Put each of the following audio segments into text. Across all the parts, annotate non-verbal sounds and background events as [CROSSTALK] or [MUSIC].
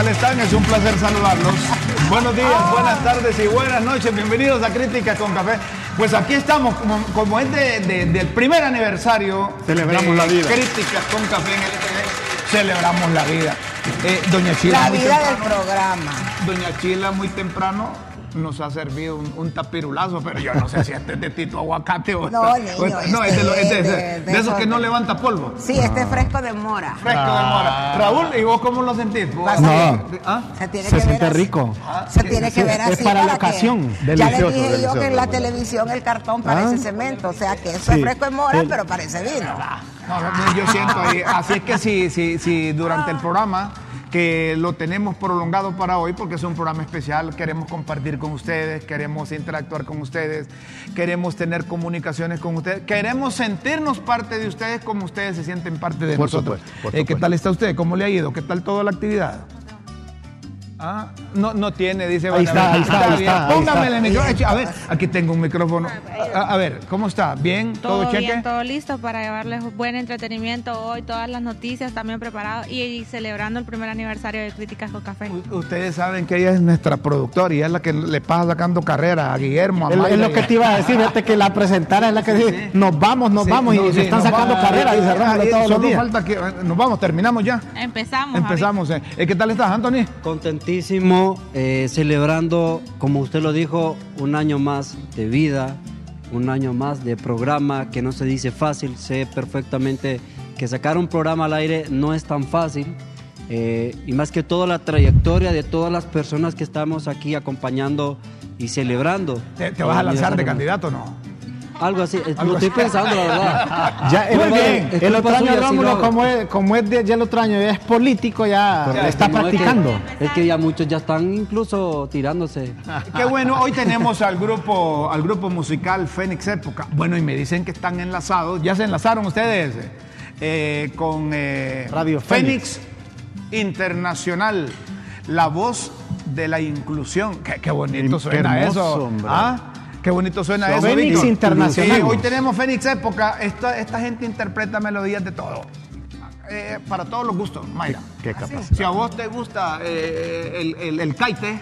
tal están? Es un placer saludarlos. Buenos días, buenas tardes y buenas noches. Bienvenidos a Críticas con Café. Pues aquí estamos, como, como es de- de- del primer aniversario. Celebramos de la vida. Críticas con Café en LTV. Celebramos la vida. Eh, Doña Chila. La muy vida del temprano- programa. Doña Chila muy temprano nos ha servido un, un tapirulazo, pero yo no sé si este es de Tito Aguacate o No, niño, o no, es de, lo- es de- este de- de- de de esos que no levanta polvo. Sí, este fresco de mora. Fresco de mora. Raúl, ¿y vos cómo lo sentís? ¿Vos- Vas a No. ver. ¿Ah? Se tiene Se que siente ver así. rico. Se tiene que Sí, ver es así. para la que- ocasión. ya Delicioso, le dije yo que en la bueno. televisión el cartón parece Ah. cemento. O sea que eso es fresco de mora, El- pero parece vino. No, no, yo siento ahí. Así es que si, si, si durante el programa que lo tenemos prolongado para hoy, porque es un programa especial, queremos compartir con ustedes, queremos interactuar con ustedes, queremos tener comunicaciones con ustedes, queremos sentirnos parte de ustedes como ustedes se sienten parte de Por nosotros. supuesto, por Eh, ¿Qué tal está usted? ¿Cómo le ha ido? ¿Qué tal toda la actividad? Ah, no, no tiene, dice Ahí está, ahí está, ahí está, el micrófono. A ver, aquí tengo un micrófono. A, a ver, ¿cómo está? ¿Bien? ¿Todo, Todo cheque? bien, todo listo para llevarles buen entretenimiento hoy, todas las noticias también preparadas y, y celebrando el primer aniversario de Críticas con Café. U- Ustedes saben que ella es nuestra productora y es la que le pasa sacando carrera a Guillermo, a Es, lo y que te iba a decir, fíjate que la presentara es la que dice, nos vamos, nos Sí, vamos, no, y sí, se están sacando vamos. dice Rómulo, Ah, todos los solo días. falta que eh, nos vamos, terminamos ya. Empezamos. Empezamos. eh. Eh, ¿Qué tal estás, Anthony? Contentísimo, eh, celebrando, como usted lo dijo, un año más de vida, un año más de programa que no se dice fácil. Sé perfectamente que sacar un programa al aire no es tan fácil. eh, y más que todo la trayectoria de todas las personas que estamos aquí acompañando y celebrando. ¿Te, te vas a lanzar de candidato o no? Algo así, eh, lo estoy pensando, la verdad. [LAUGHS] Ya, el, Muy el- bien. el Es otro culpa año suya si lo Rómulo, como es, como es de, ya el otro año es político, ya Correcto, está no, es que- practicando. Es que, ya muchos ya están incluso tirándose. [LAUGHS] Qué bueno, hoy tenemos al grupo, al grupo musical Fénix Época. Bueno, y me dicen que están enlazados, ya se enlazaron ustedes eh, con eh, Radio Fénix Internacional, la voz de la inclusión. Qué, qué bonito suena hermoso, eso. hombre. ¿Ah? Qué bonito suena Son eso. Fénix Víctor. Internacional. Sí, hoy tenemos Fénix Época. Esta, esta gente interpreta melodías de todo. Eh, para todos los gustos, Mayra. Qué capacidad. Si a vos te gusta eh, el, el, el caite,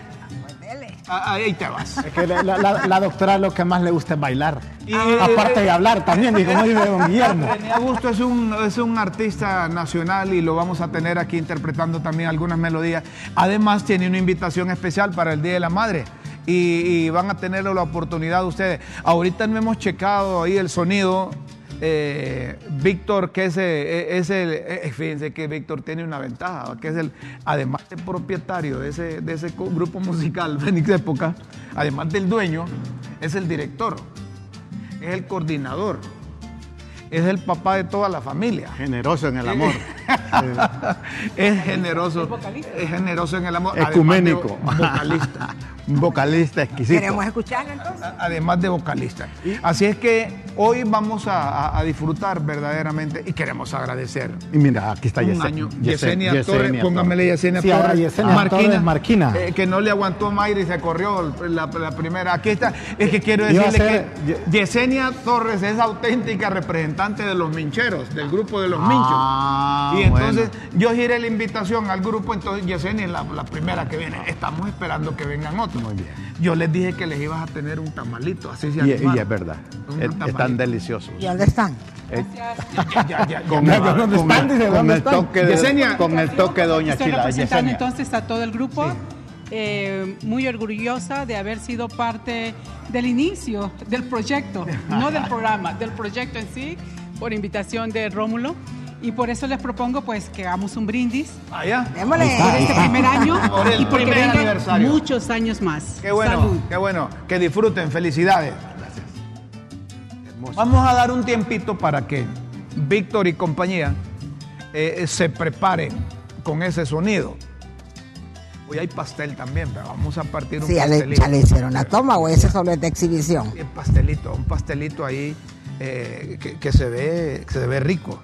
ah, ahí te vas. Es que la, la- la- doctora lo que más le gusta es bailar. Y- Aparte de hablar también, y como dice don Guillermo. Augusto es un, es un artista nacional y lo vamos a tener aquí interpretando también algunas melodías. Además, tiene una invitación especial para el Día de la Madre. Y, van a tener la oportunidad ustedes. Ahorita no hemos checado ahí el sonido. Eh, Víctor, que es, eh, es el. eh, fíjense que Víctor tiene una ventaja, que es el, además de propietario de ese, de ese grupo musical, [LAUGHS] Fénix Época, además del dueño, es el director, es el coordinador, es el papá de toda la familia. Generoso en el amor. [LAUGHS] es generoso. Es generoso en el amor. Ecuménico. Además de vocalista. [LAUGHS] Vocalista exquisito. Queremos escucharlo entonces. Además de vocalista. Así es que hoy vamos a, a- a disfrutar verdaderamente y queremos agradecer. Y mira, aquí está un Yesenia. año. Yesenia Yesenia, Torres, póngamele Yesenia Sí, ahora Torres. Yesenia Torres Marquina. eh, que no le aguantó Mayra y se corrió la, la primera. Aquí está. Es que quiero decirle ser- que Yesenia Torres es auténtica representante de los mincheros, del grupo de los Ah, minchos. Y entonces bueno. yo giré la invitación al grupo, entonces Yesenia es la, la primera que viene. Estamos esperando que vengan otros. Muy bien. Yo les dije que les ibas a tener un tamalito, así se Y, y es verdad. Un Es, tamalito. es tan delicioso. ¿Y dónde están? Con el, ¿Dónde con están? el- Dice, con ¿dónde el están? toque de, Doña Estoy Chila. representando Yesenia. entonces a todo el grupo, eh, muy orgullosa de haber sido parte del inicio del proyecto, no del [LAUGHS] programa, del proyecto en sí, por invitación de Rómulo. Y por eso les propongo pues que hagamos un brindis Allá. Démosle. por este primer año [LAUGHS] Por el y porque primer aniversario. muchos años más. Qué bueno, Salud. qué bueno. Que disfruten, felicidades. Vamos a dar un tiempito para que Víctor y compañía eh, se preparen con ese sonido. Hoy hay pastel también, pero vamos a partir un Sí, pastelito. ya le hicieron la toma o ese solo es de exhibición. Un pastelito, un pastelito ahí eh, que, que se ve, que se ve rico.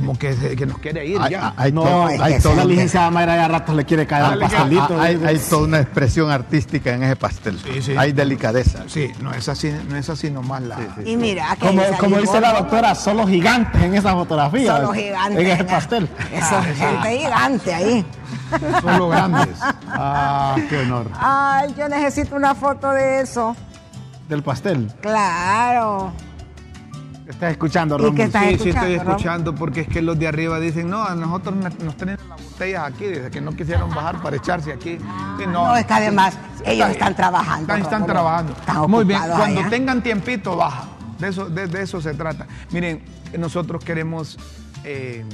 Como que, se- que nos quiere ir Hay, ya. hay No, todo- es hay que todo- sí. la La licenciada Mayra ya a ratos le quiere caer Ah, al pastelito. ah, hay, hay toda una expresión artística en ese pastel. Sí, sí. Hay delicadeza. Sí, no es así, no es así nomás la. Y mira, que Como, dice la doctora, solo gigantes en esa fotografía. Solo gigantes. En ese pastel. Eso, gente gigante ahí. Son los grandes. Ah, qué honor. Ay, yo necesito una foto de eso. Del pastel. Claro. Estás escuchando, ¿Y Rómulo. qué estás Sí, sí estoy escuchando, porque es que los de arriba dicen, no, a nosotros nos tienen las botellas aquí, desde que no quisieron bajar para echarse aquí. Sí, No, es que además ellos están trabajando. Están, trabajando. Están Muy bien, cuando allá. tengan tiempito, baja. De eso, de, de eso se trata. Miren, nosotros queremos eh,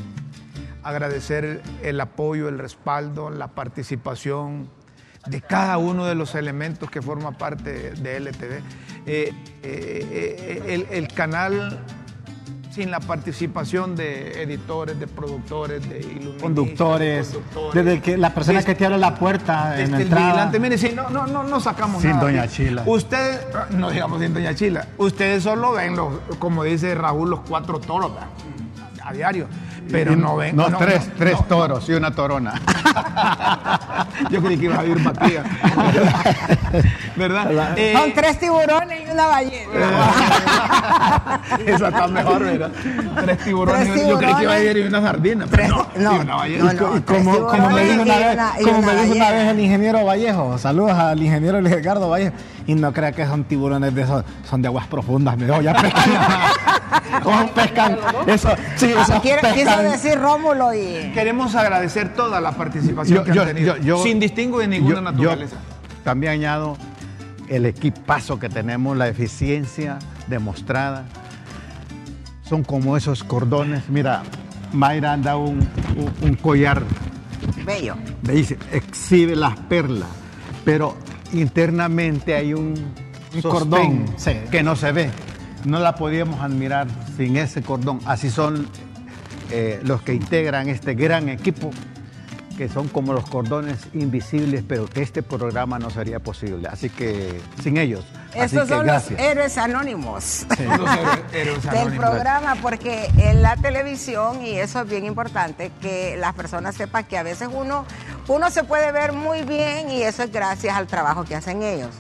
agradecer el apoyo, el respaldo, la participación de cada uno de los elementos que forma parte de LTV. Eh, eh, eh, el, el canal sin la participación de editores, de productores, de iluministas, Conductores, conductores, desde que la persona desde- que te abre la puerta en el vigilante, mire, sí, no, no, no, no sacamos Sin nada. Doña aquí. Chila. Ustedes, no digamos sin Doña Chila, ustedes solo ven, los, como dice Raúl, los cuatro toros ¿verdad? a diario, pero Y- no ven. No, tres, no, tres no. toros y una torona. [LAUGHS] Yo creí que iba a ir Matías. [LAUGHS] ¿Verdad? Eh, Son tres tiburones y una ballena. [LAUGHS] Esa está mejor, ¿verdad? Tres tiburones. Tres Yo creí que iba a ir tiburones. y una sardina, pero Tres- no, no, sí, una ballena. no, no. Y como, como me tiburones dijo una y vez, una- y como una me dijo una ballena. vez el ingeniero Vallejo, saludos al ingeniero Ricardo Vallejo, y no crea que son tiburones de esos, son de aguas profundas, me dijo, ya [LAUGHS] Ojo, pescan, [LAUGHS] eso, sí, Quiere- quiso decir Rómulo y. Queremos agradecer toda la participación Yo- que han yo- tenido, yo- yo- sin distingo de ninguna Yo- yo naturaleza. también añado el equipazo que tenemos, la eficiencia demostrada. Son como esos cordones. Mira, Mayra anda un, un- un collar, Bello. me dice, exhibe las perlas, pero internamente hay un, Un cordón, sí. que no se ve. No la podíamos admirar sin ese cordón. Así son eh, los que integran este gran equipo, que son como los cordones invisibles, pero que este programa no sería posible. Así que sin ellos. Así Estos que son gracias. los héroes [LAUGHS] anónimos. Los héroes- del programa, porque en la televisión, y eso es bien importante, que las personas sepan que a veces uno, uno se puede ver muy bien y eso es gracias al trabajo que hacen ellos.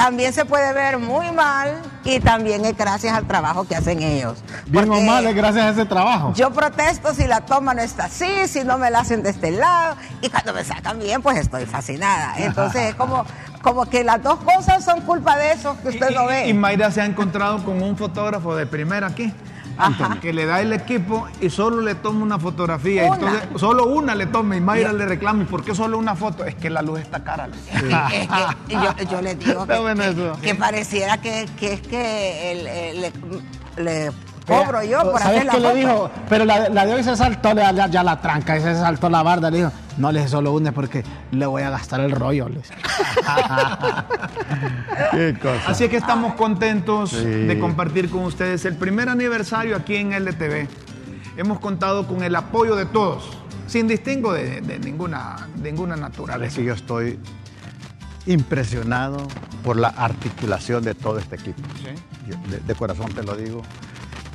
También se puede ver muy mal y también es gracias al trabajo que hacen ellos. bien o Porque mal es gracias a ese trabajo. Yo protesto si la toma no está así, si no me la hacen de este lado, y cuando me sacan bien, pues estoy fascinada. Entonces es como, como que las dos cosas son culpa de eso que usted no ve. Y Mayra se ha encontrado con un fotógrafo de primera aquí. Ajá. Que le da el equipo y solo le toma una fotografía. Una. Entonces, solo una le toma y Mayra le reclama. ¿Y por qué solo una foto? Es que la luz está cara. le. Es que yo, yo les digo [LAUGHS] que, Está bueno que- eso. que pareciera que, que es que el- el- le, le cobro yo por ¿Sabes hacer la qué foto. le dijo? Pero la, la de hoy se saltó ya, ya- ya la tranca, y se saltó la barda. Le dijo, no le solo une porque le voy a gastar el rollo. le dice. [LAUGHS] Qué cosa. Así es que estamos contentos Sí. de compartir con ustedes el primer aniversario aquí en LTV. Hemos contado con el apoyo de todos, sin distingo de, de ninguna, ninguna naturaleza. que yo estoy impresionado por la articulación de todo este equipo. Yo de, de corazón te lo digo,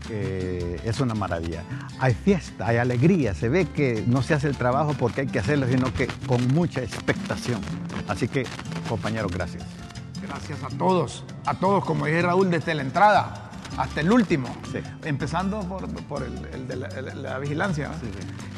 que es una maravilla. Hay fiesta, hay alegría, se ve que no se hace el trabajo porque hay que hacerlo, sino que con mucha expectación. Así que, compañeros, gracias. Gracias a todos, a todos, como dije Raúl, desde la entrada hasta el último, Sí. empezando por, por el, el de la, el- la vigilancia.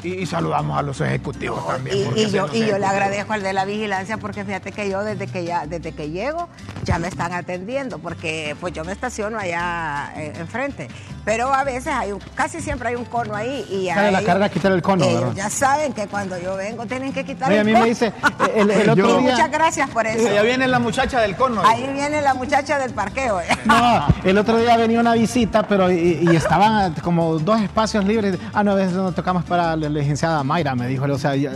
Y, y saludamos a los ejecutivos también. Y, yo, los y yo le agradezco al de la vigilancia porque fíjate que yo desde que ya desde que llego ya me están atendiendo porque pues yo me estaciono allá eh, enfrente pero a veces hay un, casi siempre hay un cono ahí y a Sale la ellos- carga quitar el cono, ellos ¿verdad? ya saben que cuando yo vengo tienen que quitar Oye, el a mí cono me dice, [LAUGHS] el, el otro Yo- día... muchas gracias por eso Allá viene la muchacha del cono. ahí viene la muchacha del parqueo No, el otro día venía una visita, pero y, y estaban como dos espacios libres. Ah, no, a veces nos tocamos para la licenciada Mayra, me dijo. O sea, ya-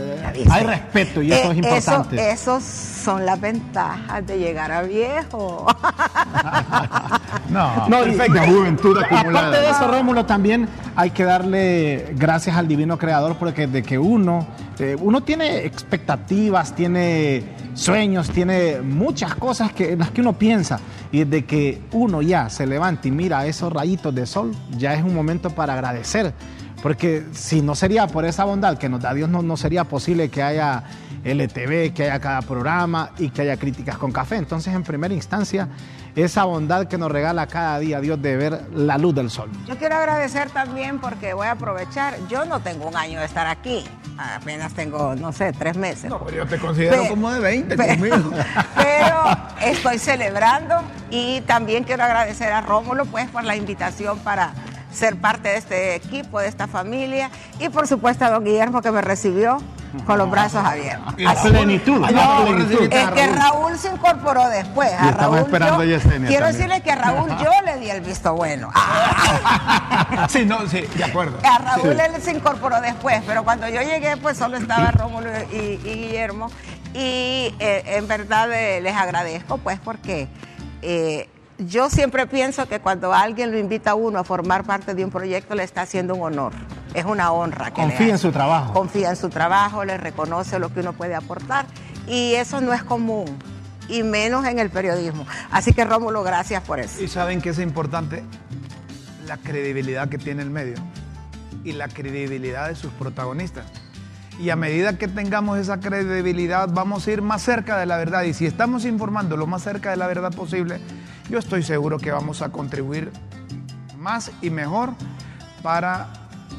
hay respeto y eso Eh, es importante. esos son las ventajas de llegar a viejo [LAUGHS] No, No, y- perfecta juventud acumulada. Aparte de eso, Rómulo, también hay que darle gracias al divino creador porque de que uno, eh, uno tiene expectativas, tiene sueños, tiene muchas cosas que, en las que uno piensa y de que uno ya se levanta y mira esos rayitos de sol, ya es un momento para agradecer Porque si no sería por esa bondad que nos da Dios, no, no sería posible que haya LTV, que haya cada programa y que haya críticas con café. Entonces, en primera instancia, esa bondad que nos regala cada día Dios de ver la luz del sol. Yo quiero agradecer también porque voy a aprovechar, yo no tengo un año de estar aquí, apenas tengo, no sé, tres meses. No, pero yo te considero como de 20 pe- conmigo. [LAUGHS] Pero estoy celebrando y también quiero agradecer a Rómulo pues por la invitación para ser parte de este equipo, de esta familia y por supuesto a don Guillermo que me recibió con los brazos abiertos. La plenitud, la No, plenitud. es que Raúl se incorporó después. A Raúl esperando yo- a Yesenia Quiero también. decirle que a Raúl yo le di el visto bueno. [LAUGHS] Sí, no, sí, de acuerdo. A Raúl él se incorporó después, pero cuando yo llegué, pues solo estaba Rómulo y, y Guillermo. Y eh, en verdad eh, les agradezco, pues, porque eh, yo siempre pienso que cuando alguien lo invita a uno a formar parte de un proyecto, le está haciendo un honor. Es una honra. Que le Confía en su trabajo. Confía en su trabajo, le reconoce lo que uno puede aportar. Y eso no es común, y menos en el periodismo. Así que, Rómulo, gracias por eso. Y saben que es importante la credibilidad que tiene el medio y la credibilidad de sus protagonistas. Y a medida que tengamos esa credibilidad, vamos a ir más cerca de la verdad. Y si estamos informando lo más cerca de la verdad posible, yo estoy seguro que vamos a contribuir más y mejor para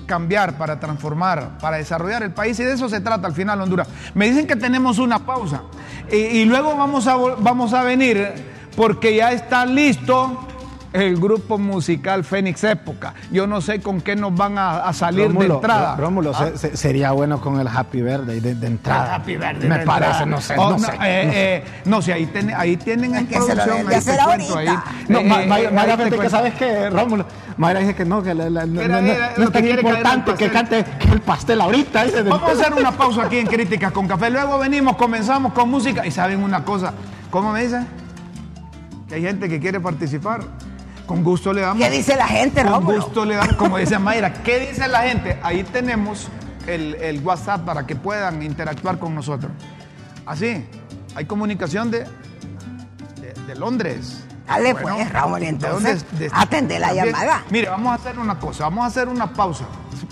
cambiar, para transformar, para desarrollar el país. Y de eso se trata al final Honduras. Me dicen que tenemos una pausa. Y, luego vamos a, vamos a venir porque ya está listo el grupo musical Fénix Época. Yo no sé con qué nos van a, a salir de entrada. Ró- Rómulo, ¿Ah? se- se- sería bueno con el Happy Birthday de, de entrada. Happy birthday Me de parece, entrada. no sé, Oh, no no, sé. eh, no sé. eh, no sé, ahí, ten- ahí tienen en que se lo producción, ahí te hacer cuento, ahí. No, Eh, eh, Ma- ahí Mayra, te que sabes que Rómulo, Mayra dice que no, que la- la- no, Era- no- era no lo es tan importante que cante el pastel ahorita. dice, Vamos a hacer una pausa aquí en Críticas con Café. Luego venimos, comenzamos con música. Y saben una cosa, ¿cómo me dicen? Que hay gente que quiere participar. Con gusto le damos. ¿Qué dice la gente, Con Rómulo? gusto le damos. Como dice Mayra, ¿qué dice la gente? Ahí tenemos el, el WhatsApp para que puedan interactuar con nosotros. Así, hay comunicación de, de, de Londres. Dale, pues, Raúl, ¿de entonces? De- atende la también. llamada. Mire, vamos a hacer una cosa, vamos a hacer una pausa.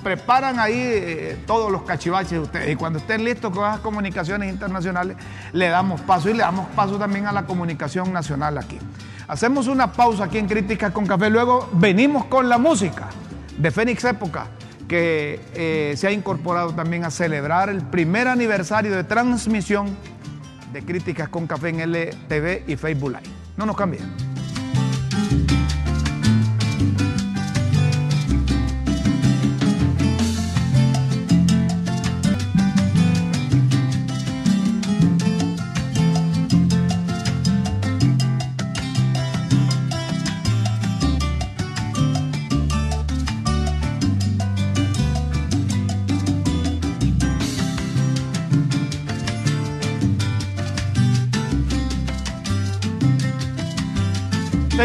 Preparan ahí eh, todos los cachivaches de ustedes y cuando estén listos con las comunicaciones internacionales, le damos paso y le damos paso también a la comunicación nacional aquí. Hacemos una pausa aquí en Críticas con Café, luego venimos con la música de Fénix Época, que eh, se ha incorporado también a celebrar el primer aniversario de transmisión de Críticas con Café en LTV y Facebook Live. No nos cambien.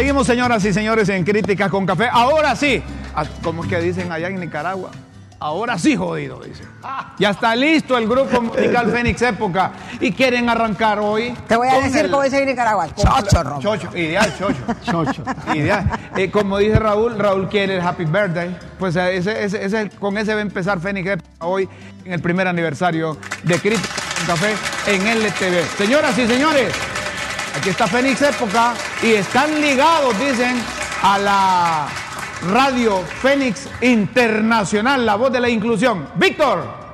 Seguimos, señoras y señores, en Críticas con Café. Ahora sí, Ah, ¿cómo es que dicen allá en Nicaragua? Ahora sí, jodido, dicen. Ya está listo el grupo musical [LAUGHS] Fénix Época y quieren arrancar hoy. Te voy a decir el- cómo dice en Nicaragua. Chocho, Rómulo. Chocho, ideal, chocho. [LAUGHS] Chocho. Ideal. Eh, como dice Raúl, Raúl quiere el Happy Birthday. Pues eh, ese, ese- ese- con ese va a empezar Fénix Época hoy en el primer aniversario de Críticas con Café en LTV. Señoras y señores, Aquí está Fénix Época y están ligados, dicen, a la radio Fénix Internacional, la voz de la inclusión. Víctor.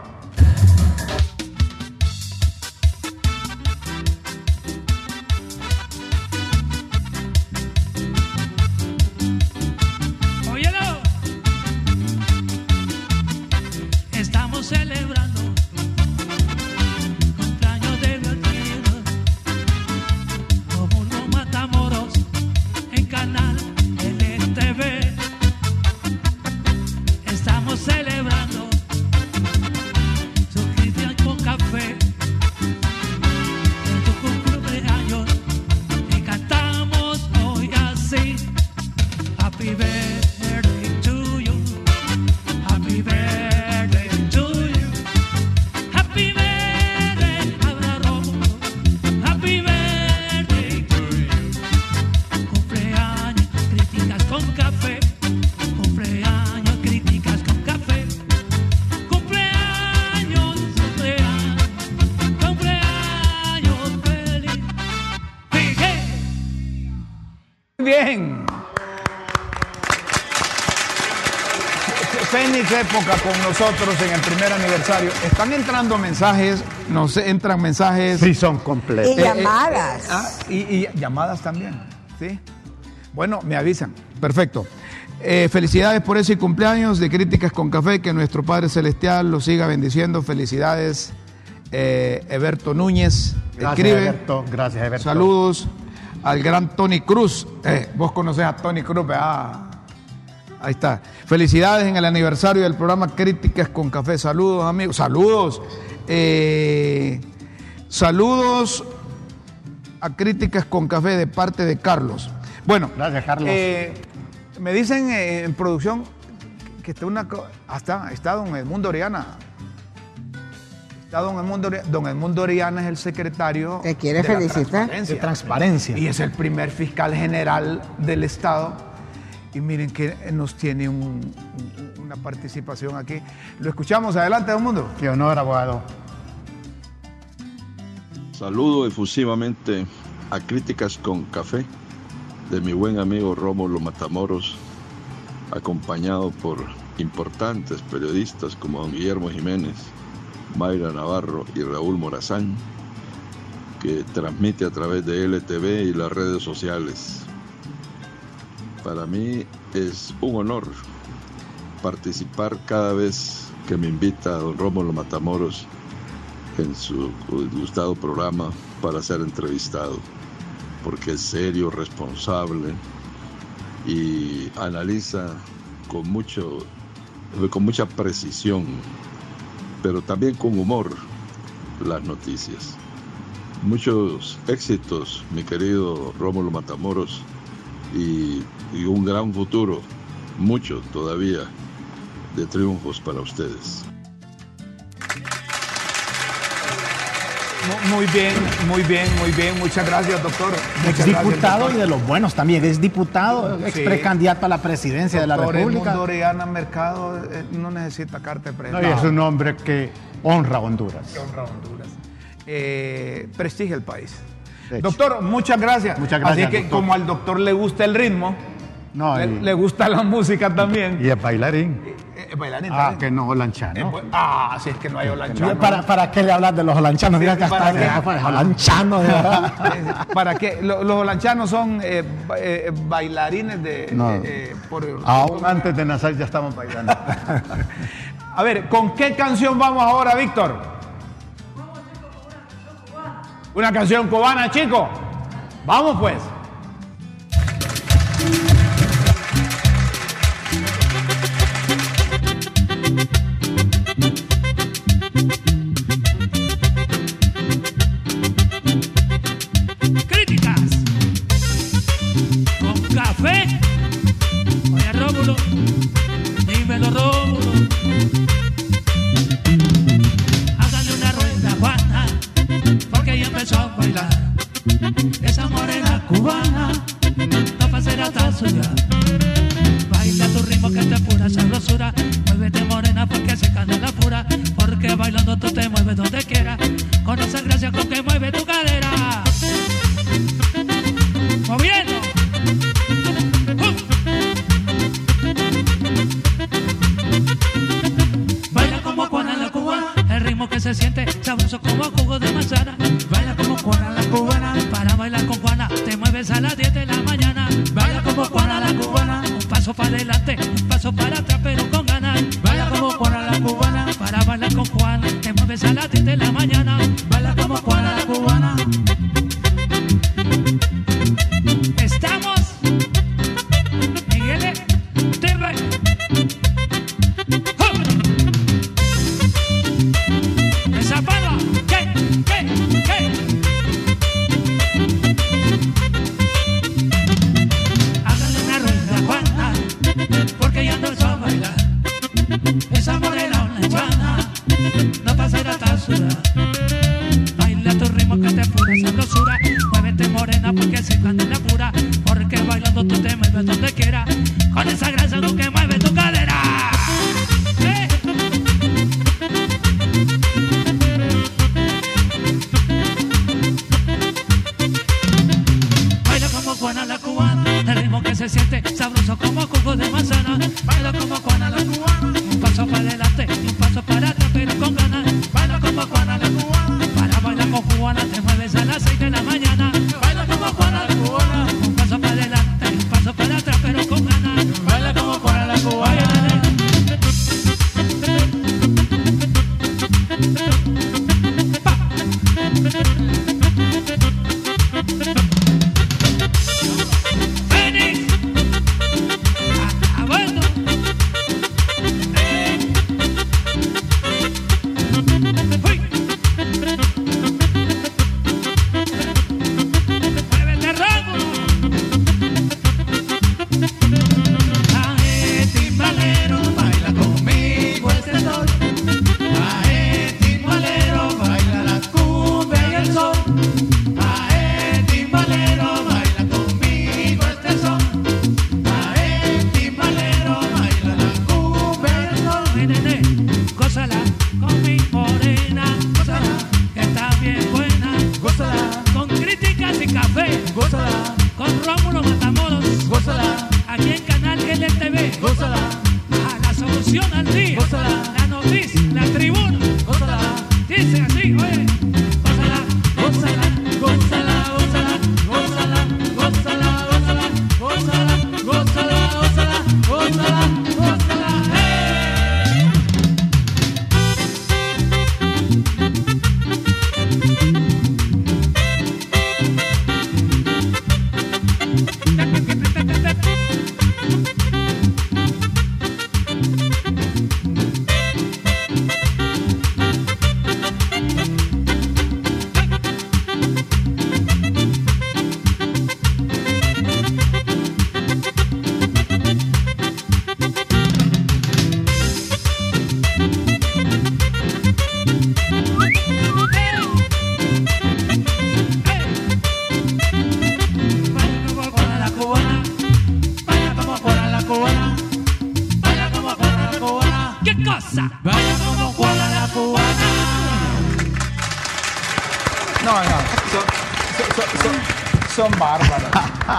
Época con nosotros en el primer aniversario. Están entrando mensajes, no sé, entran mensajes. Sí, son completos. Y llamadas. ah, y, y llamadas también, ¿sí? Bueno, me avisan. Perfecto. Eh, felicidades por ese cumpleaños de Críticas con Café, que nuestro Padre Celestial lo siga bendiciendo. Felicidades, eh, Eberto Núñez. Gracias, Escribe. Eberto. Gracias, Eberto. Saludos al gran Tony Cruz. Eh, vos conocés a Tony Cruz, ¿verdad? Ahí está. Felicidades en el aniversario del programa Críticas con Café. Saludos, amigos. Saludos. Eh, saludos a Críticas con Café de parte de Carlos. Bueno, Gracias, Carlos. eh, me dicen eh, en producción que está una. Hasta está don Edmundo Oriana. Está don Edmundo Oriana. Don Edmundo Oriana es el secretario. Te quiere de la felicitar. transparencia. De transparencia. Y es el primer fiscal general del Estado. Y miren que nos tiene un- un- una participación aquí. Lo escuchamos. Adelante, don Mundo. Qué honor, abogado. Saludo efusivamente a Críticas con Café de mi buen amigo Rómulo Matamoros, acompañado por importantes periodistas como don Guillermo Jiménez, Mayra Navarro y Raúl Morazán, que transmite a través de LTV y las redes sociales. Para mí es un honor participar cada vez que me invita don Rómulo Matamoros en su gustado programa para ser entrevistado, porque es serio, responsable y analiza con, mucho, con mucha precisión, pero también con humor las noticias. Muchos éxitos, mi querido Rómulo Matamoros, y, y un gran futuro, mucho todavía de triunfos para ustedes. Mu- Muy bien, muy bien, muy bien. Muchas gracias, doctor. Muchas gracias, diputado doctor. y de los buenos también. Es diputado, ex precandidato a la presidencia de la República. Edmundo Orellana Mercado eh, no necesita carta de No, prensa. y es un hombre que honra a Honduras. Que honra a Honduras. Eh, prestigia el país. Doctor, muchas gracias. Muchas gracias, Así que doctor. como al doctor le gusta el ritmo, No, le, y- le gusta la música también. Y es bailarín. Eh, eh, bailarín Ah, también. que no, Eh, lanchano. pues, ah, si es que no hay holanchano. ¿Para, ¿Para qué le hablas de los holanchanos? Mira que ¿para hasta holanchanos, de verdad. Eh, [LAUGHS] ¿Para qué? Lo- Los holanchanos son eh, ba- eh, bailarines de... No. eh, por- Aún antes de nacer ya estamos bailando. [LAUGHS] A ver, ¿con qué canción vamos ahora, Víctor? Una canción cubana, chico. Vamos pues. Sabrosura. Muévete morena porque se la pura. Porque bailando tú te mueves donde quiera.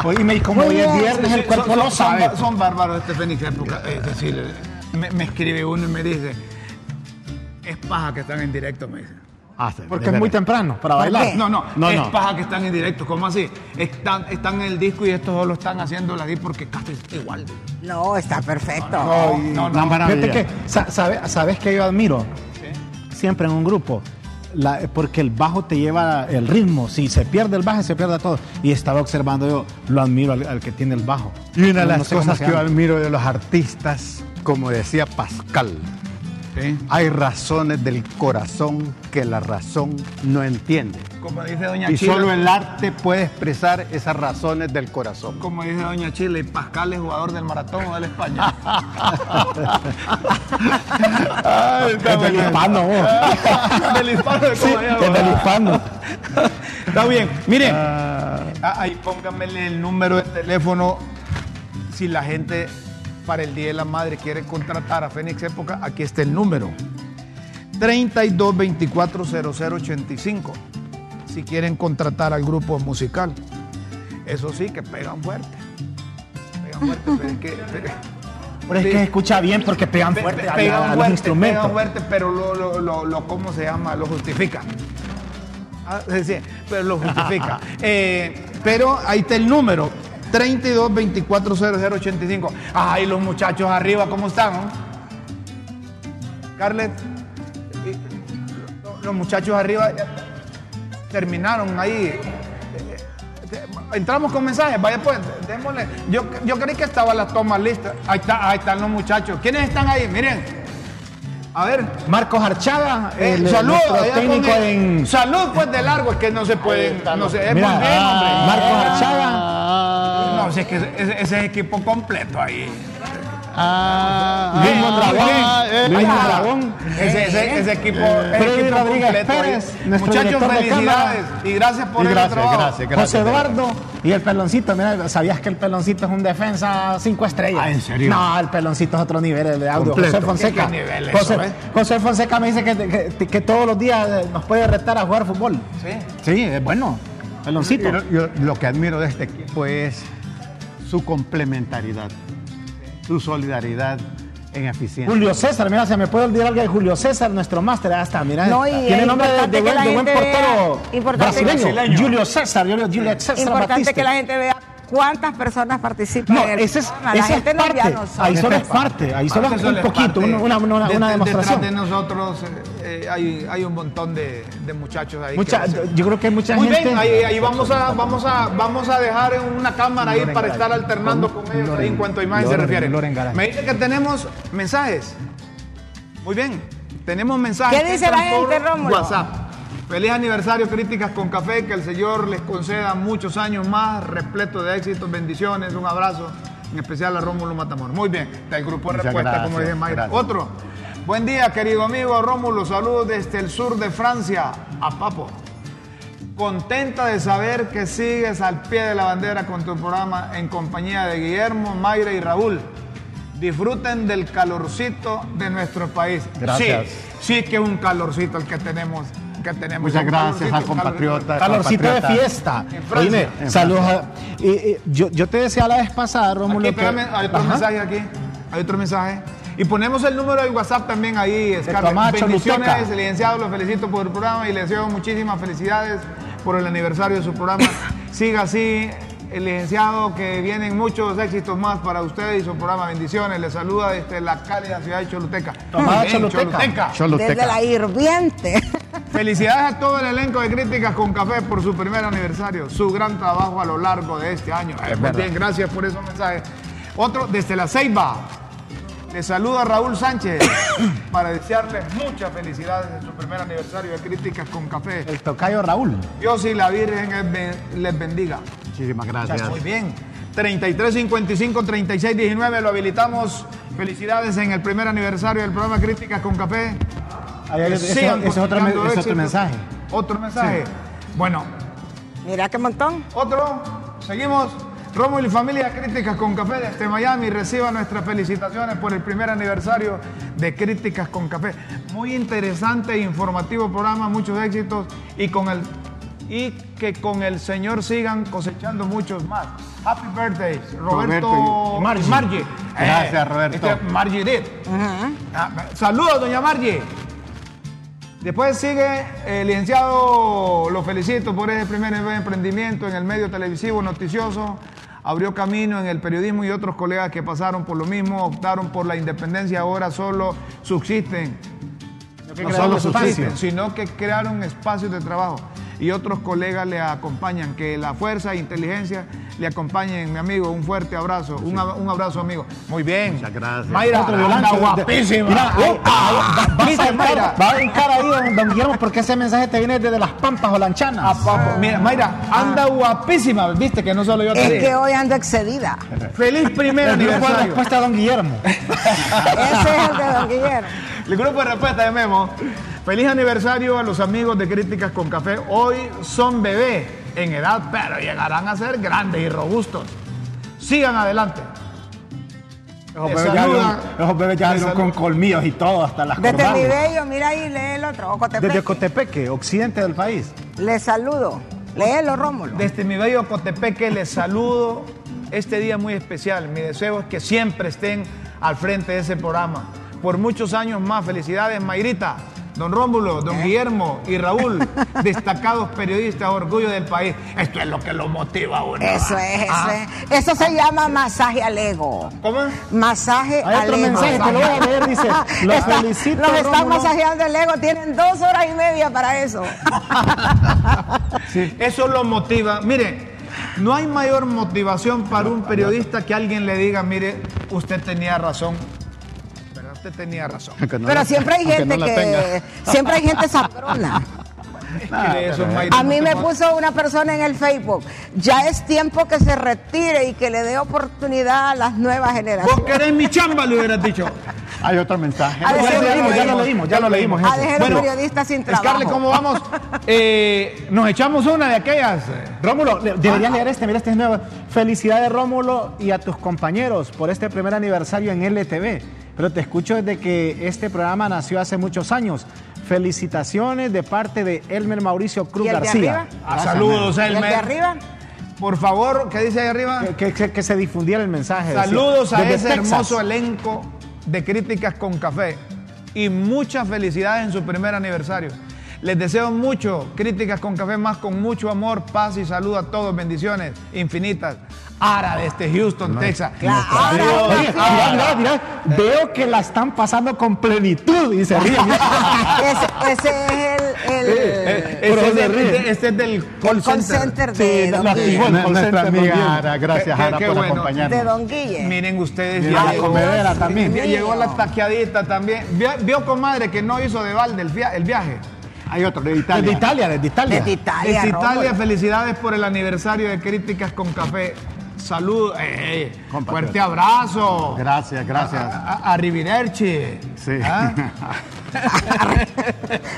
Oíme, y como hoy es viernes, el cuerpo son, lo sabe. son- son bárbaros este Fénix época. Es decir, me, me escribe uno y me dice, es paja que están en directo, me dice. Ah, sí, Porque es muy temprano para ¿Por bailar. qué? No, no, No, es no. paja que están en directo. ¿Cómo así? Están, están en el disco y estos solo están haciendo la di porque casi está igual. No, está perfecto. No, no, no. Fíjate que, sa- sabe- ¿sabes que yo admiro? Siempre en un grupo. La- porque el bajo te lleva el ritmo. Si se pierde el bajo, se pierde todo. Y estaba observando yo, lo admiro al, al que tiene el bajo. Y una de las no sé cómo cosas que yo admiro de los artistas, como decía Pascal, Sí. hay razones del corazón que la razón no entiende. Como dice Doña Y Chila. solo el arte puede expresar esas razones del corazón. Como dice Doña Chile, Pascal es jugador del maratón o [LAUGHS] del España. Es del hispano, vos. del hispano de Sí, es del hispano. Está bien. Miren, ah, ahí pónganmele el número de teléfono si la gente para el Día de la Madre quiere contratar a Fénix Época. Aquí está el número. 32240085 si quieren contratar al grupo musical. Eso sí, que pegan fuerte. Pegan fuerte, [LAUGHS] pero es que... pero- Pero es Sí. que escucha bien porque pegan Pe- fuerte pe- pegan a los fuerte, instrumentos. pegan fuerte, pero lo, lo, lo, lo- ¿cómo se llama? Lo justifica. Ah, sí, pero lo justifica. [LAUGHS] Eh, pero ahí está el número, 32 24 0085. Ay, los muchachos arriba, ¿cómo están? Carlet, eh, lo- los muchachos arriba terminaron ahí. Eh, eh, Entramos con mensajes, vaya pues, démosle. Yo, yo creí que estaban las tomas listas. Ahí, está, ahí están los muchachos. ¿Quiénes están ahí? Miren. A ver. Marcos Archaga, Eh, el salud, técnico en Salud, pues de largo, es que no se pueden. No sé, es Mira, muy bien, hombre. Marcos Archaga, No, si es que ese, ese es equipo completo ahí. Luis Eh, Mondragón, muy bien. Luis Ahí está. Mondragón. Ese, ese, ese equipo, ese Freddy equipo Rodríguez. Pérez, Muchachos, felicidades. Y gracias por Y el trabajo. gracias, gracias. José Eduardo y el peloncito. Mira, ¿sabías que el peloncito es un defensa cinco estrellas? Ah, ¿en serio? No, el peloncito es otro nivel el de audio. Completo. José Fonseca. ¿Qué nivel es José, eso, eh? José Fonseca me dice que, que- que todos los días eh, nos puede retar a jugar fútbol. Sí. Sí, es bueno. Peloncito. Yo- yo- lo que admiro de este equipo es su complementariedad. Tu solidaridad en eficiencia. Julio César, mira, se me puede olvidar algo de Julio César, nuestro máster, ya está, mira, No, tiene nombre de, de buen, de buen portero importante que- brasileño. Julio César, Julio, Julio César Importante Batista. que la gente vea cuántas personas participan No, en el ese es, programa. La ese gente es no parte, ya no ahí solo es parte, ahí solo es un poquito, parte. una, una, una, De- una de- demostración. Detrás de nosotros eh, hay, hay un montón de, de muchachos ahí. Mucha- yo creo que hay mucha Muy gente... bien, ahí, ahí vamos, a, vamos, a, vamos a dejar una cámara ahí para estar alternando con ellos ahí en cuanto a imagen se refiere. Me dice que tenemos mensajes. Muy bien, tenemos mensajes. ¿Qué dice la gente, Rómulo? WhatsApp. Feliz aniversario, Críticas con Café, que el Señor les conceda muchos años más, repleto de éxitos, bendiciones, un abrazo, en especial a Rómulo Matamoros. Muy bien, del grupo de Muchas respuesta, gracias, como dice Mayra. gracias. Otro. Buen día, querido amigo Rómulo, saludos desde el sur de Francia, a Papo. Contenta de saber que sigues al pie de la bandera con tu programa en compañía de Guillermo, Mayra y Raúl. Disfruten del calorcito de nuestro país. Gracias. Sí, sí que es un calorcito el que tenemos. Que tenemos Muchas gracias calorcito, al compatriota. Calorcito de fiesta. En saludos a- y- y yo, yo te decía la vez pasada, Rómulo, Aquí, que... hay otro Ajá. mensaje aquí. Hay otro mensaje. Y ponemos el número del WhatsApp también ahí, Scarlett. Bendiciones, Choluteca. licenciado, lo felicito por el programa y le deseo muchísimas felicidades por el aniversario de su programa. [COUGHS] Siga así, el licenciado, que vienen muchos éxitos más para usted y su programa. Bendiciones, le saluda desde la cálida ciudad de Choluteca. Tomás Muy bien, Choluteca. Choluteca. Desde la hirviente. Felicidades a todo el elenco de Críticas con Café por su primer aniversario, su gran trabajo a lo largo de este año. Muy bien, gracias por esos mensajes. Otro desde la Ceiba. Le saluda Raúl Sánchez [COUGHS] para desearles muchas felicidades en su primer aniversario de Críticas con Café. El tocayo Raúl. Dios y la Virgen les ben- les bendiga. Muchísimas gracias. Muy bien. 3355 3619 lo habilitamos. Felicidades en el primer aniversario del programa Críticas con Café. Ese, sigan ese es otro, mensaje. Otro mensaje. Bueno, Mira qué montón. otro. Seguimos. Rómulo y familia Críticas con Café desde Miami reciban nuestras felicitaciones por el primer aniversario de Críticas con Café. Muy interesante e informativo programa, muchos éxitos y con el y que con el Señor sigan cosechando muchos más. Happy birthday, Roberto, Roberto Margie. Margie. Gracias, Roberto. este, Margie did. Ah, Saludos, doña Margie. Después sigue el licenciado, lo felicito por ese primer emprendimiento en el medio televisivo noticioso. Abrió camino en el periodismo y otros colegas que pasaron por lo mismo, optaron por la independencia, ahora solo subsisten. No solo subsisten, sino que crearon espacios de trabajo. Y otros colegas le acompañan, que la fuerza e inteligencia le acompañen, mi amigo. Un fuerte abrazo, un, ab- un abrazo, amigo. Muy bien. Muchas gracias. Mayra, Otro anda guapísima. Mira, ahí- va- vas ¿Viste, a Mayra? va a brincar ahí, don, don Guillermo, porque ese mensaje te viene desde las Pampas o Lanchanas. Ah, papo. Mira, Mayra, anda guapísima, viste que no solo yo te Es dije. que hoy ando excedida. Feliz primer [LAUGHS] El grupo de aniversario. respuesta don Guillermo. Ese es el de Don Guillermo. El grupo de respuesta de Memo. Feliz aniversario a los amigos de Críticas con Café. Hoy son bebé en edad, pero llegarán a ser grandes y robustos. Sigan adelante. Esos bebés ya saluda. esos bebés ya con colmillos y todo, hasta las Desde mi corbatas. bello, mira ahí, lee el otro. Ocotepeque. Desde Cotepeque, occidente del país. Le saludo. Léelo, Rómulo. Desde mi bello Cotepeque les saludo este día muy especial. Mi deseo es que siempre estén al frente de ese programa. Por muchos años más. Felicidades, Mayrita, don Rómulo, don Guillermo y Raúl, [LAUGHS] destacados periodistas, orgullo del país. Esto es lo que lo motiva a uno. Eso es, eso Ah, es. Eso se llama masaje al ego. ¿Cómo? Masaje Hay al otro ego. mensaje, te lo voy a leer, [LAUGHS] dice, "Los Está- felicito, Los están Rómulo". masajeando el ego. Tienen dos horas y media para eso. [LAUGHS] Eso lo motiva. Mire, no hay mayor motivación para un periodista que alguien le diga, mire, usted tenía razón. Tenía razón. No Pero la- siempre hay gente no que... [LAUGHS] Siempre hay gente sabrona. Es que eso, Mayra, A mí me puso una persona en el Facebook. Ya es tiempo que se retire y que le dé oportunidad a las nuevas Vos generaciones. querés mi chamba, le hubieras dicho. Hay otro mensaje. Ya lo leímos, ya lo leímos. ya lo leímos. A dejar Bueno, periodista sin trabajo. Scarlett, ¿cómo vamos? Eh, nos echamos una de aquellas. Rómulo, deberías leer este, mira, este es nuevo. Felicidades, Rómulo, y a tus compañeros por este primer aniversario en LTV. Pero te escucho desde que este programa nació hace muchos años. Felicitaciones de parte de Elmer Mauricio Cruz ¿Y el de García. arriba? Saludos, ¿Y el de Elmer. arriba? Por favor, ¿qué dice ahí arriba? Que, que- que se difundiera el mensaje. decía. Saludos a Desde ese Texas. hermoso elenco de Críticas con Café y muchas felicidades en su primer aniversario. Les deseo mucho Críticas con Café más con mucho amor, paz y salud a todos. Bendiciones infinitas. Ara desde Houston, Texas. Claro. Oye, veo que la están pasando con plenitud y se ríen. [LAUGHS] Ese, ese es el, el- Eh, Este es, del, este- este es del call el call center. center de Don Guille. Nuestra amiga. Ara, gracias Qué- Ara qué por bueno. acompañarnos. de Don Guille. Miren ustedes, Mira la comedera también. ya llegó la taqueadita también. Vio, vio, comadre, que no hizo de balde el, via- el viaje. Hay otro de Italia. Desde Italia, desde Italia. Desde Italia. Desde Italia, felicidades por el aniversario de Críticas con Café. Salud, eh, Compatriota. fuerte abrazo. Gracias, gracias. A, a- arrivederci. Sí. ¿Ah? [LAUGHS]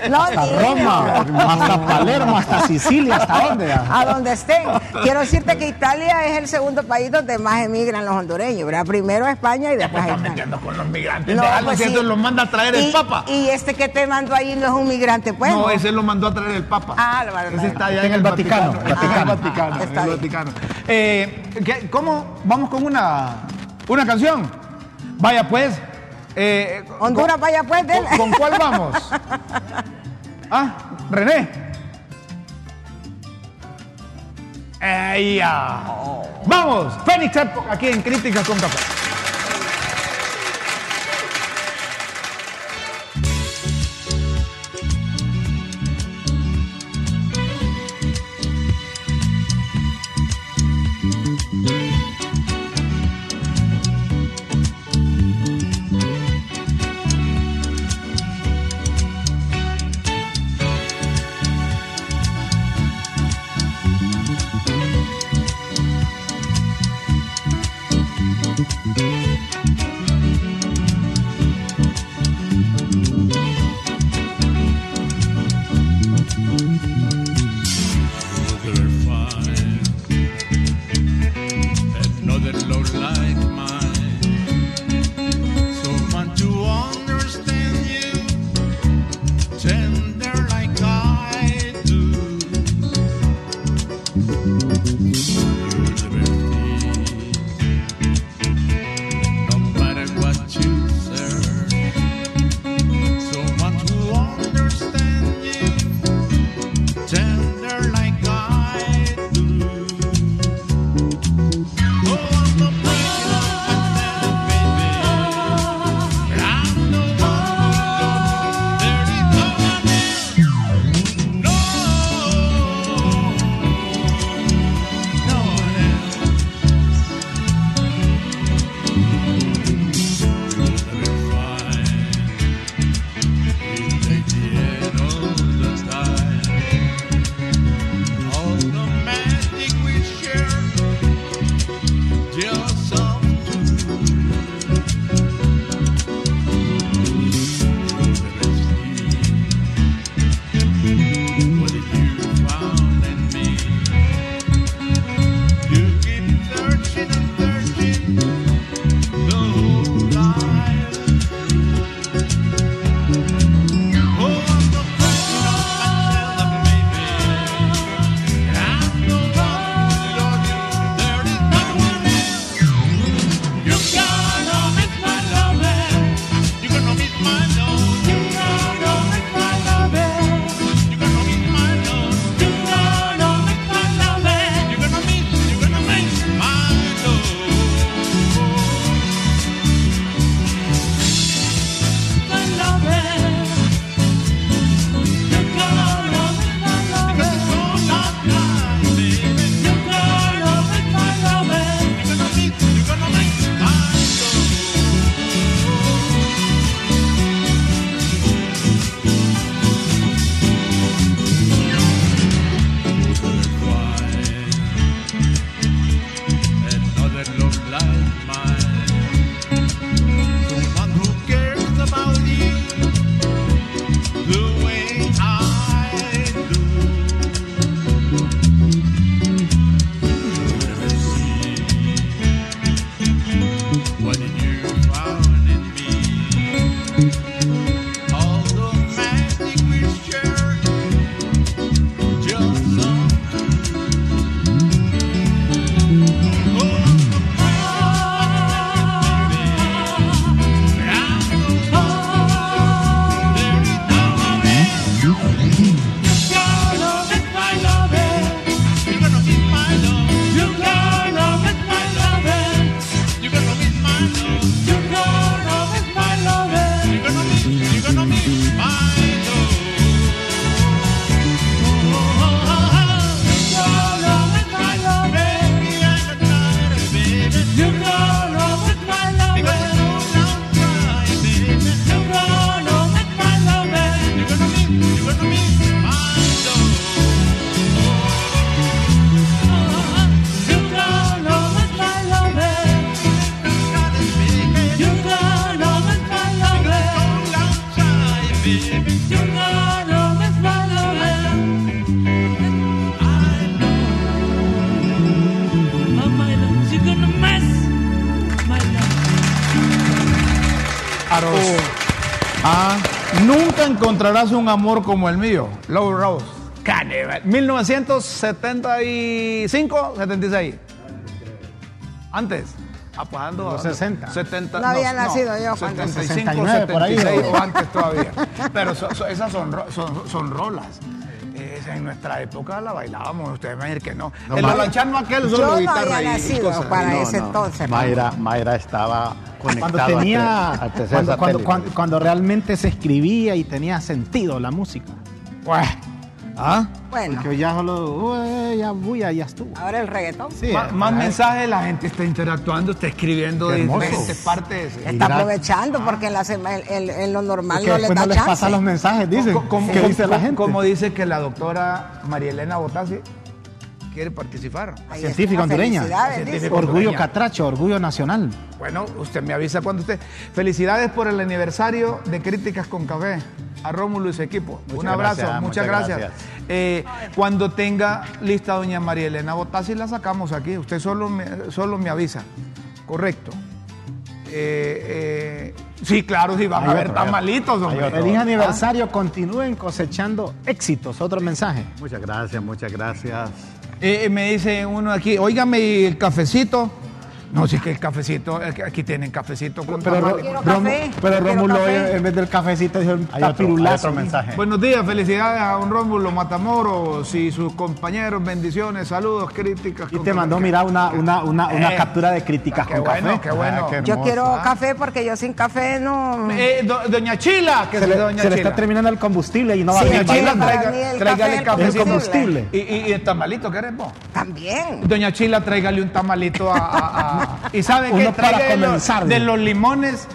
No, Hasta. Roma, hasta Palermo, hasta Sicilia, ¿hasta dónde? A donde estén. Quiero decirte que Italia es el segundo país donde más emigran los hondureños, ¿verdad? Primero a España y después a Están Italia. metiendo con los migrantes. No, pues sí. los manda a traer el Y- Papa. Y este que te mandó ahí no es un migrante, pues. no, ese lo mandó a traer el Papa. Ah, lo mandó Ese está allá En el Vaticano, el Vaticano. En el bien. Vaticano. Eh, ¿qué- ¿Cómo? ¿Vamos con una, una canción? Vaya pues. Eh, Honduras, ¿con- vaya pues, ¿Con, con cuál vamos? [LAUGHS] Ah, René. ¡Ella! Vamos, Fénix aquí en Críticas con Café. Encontrarás un amor como el mío. Low Rose. Carnival. 1975, 76. Antes. Ah, pues ando- Los 60. 70, No había nacido yo cuando- 75, 69 por ahí, 76 ¿no? o antes todavía. Pero so- so- esas son, son, son rolas. Esa en nuestra época la bailábamos, ustedes van a decir que no. el holanchano aquel Yo solo no guitarra había y- y nacido cosas. para No, ese no. entonces. Mayra, Mayra estaba Cuando tenía, al tercer cuando, cuando, cuando- cuando realmente se escribía y tenía sentido la música. Pues, ¿ah? Bueno, hoy ya solo, uy, ya, uy, ya estuvo. ahora el reggaetón. Sí, más eh, mensajes, la gente está interactuando, está escribiendo de diferentes partes. Está aprovechando porque en, la sema- en- en lo normal no les da no les chance. pasan los mensajes, dicen. Co- como- ¿Qué dice la gente? Como dice que la doctora María Elena Botassi quiere participar. Ahí Científica está, hondureña. Orgullo hondureña. catracho, orgullo nacional. Bueno, usted me avisa cuando usted. Felicidades por el aniversario de Críticas con Café. A Rómulo y su equipo. Muchas Un abrazo, gracias, muchas, muchas gracias. gracias. Eh, cuando tenga lista doña María Elena Botassi, la sacamos aquí. Usted solo me, solo me avisa. Correcto. Eh, eh, sí, sí, sí, van Hay a haber tamalitos. Feliz aniversario, continúen cosechando éxitos. Otro mensaje. Muchas gracias, muchas gracias. Eh, eh, me dice uno aquí, óigame el cafecito. No, sí que el cafecito, aquí tienen cafecito con Pero, quiero café, pero Rómulo café. hoy, en vez del cafecito dijo el Hay otro, hay tapirulazo. otro mensaje. Buenos días, felicidades a don Rómulo Matamoros y sus compañeros, bendiciones, saludos, críticas. Y te mandó, mira, una, una, una, una Eh, captura de críticas qué con bueno, café. qué bueno. Ah, qué Yo quiero café porque yo sin café no... Eh, do- doña Chila, que Se, le, doña se le está terminando el combustible y no va Sí, bien. el Chila, el tráigale café el combustible. Y, y- y el tamalito, ¿querés vos? También. Doña Chila, tráigale un tamalito a... a- a- y sabe qué, para Tráigale de los- comenzar, de los limones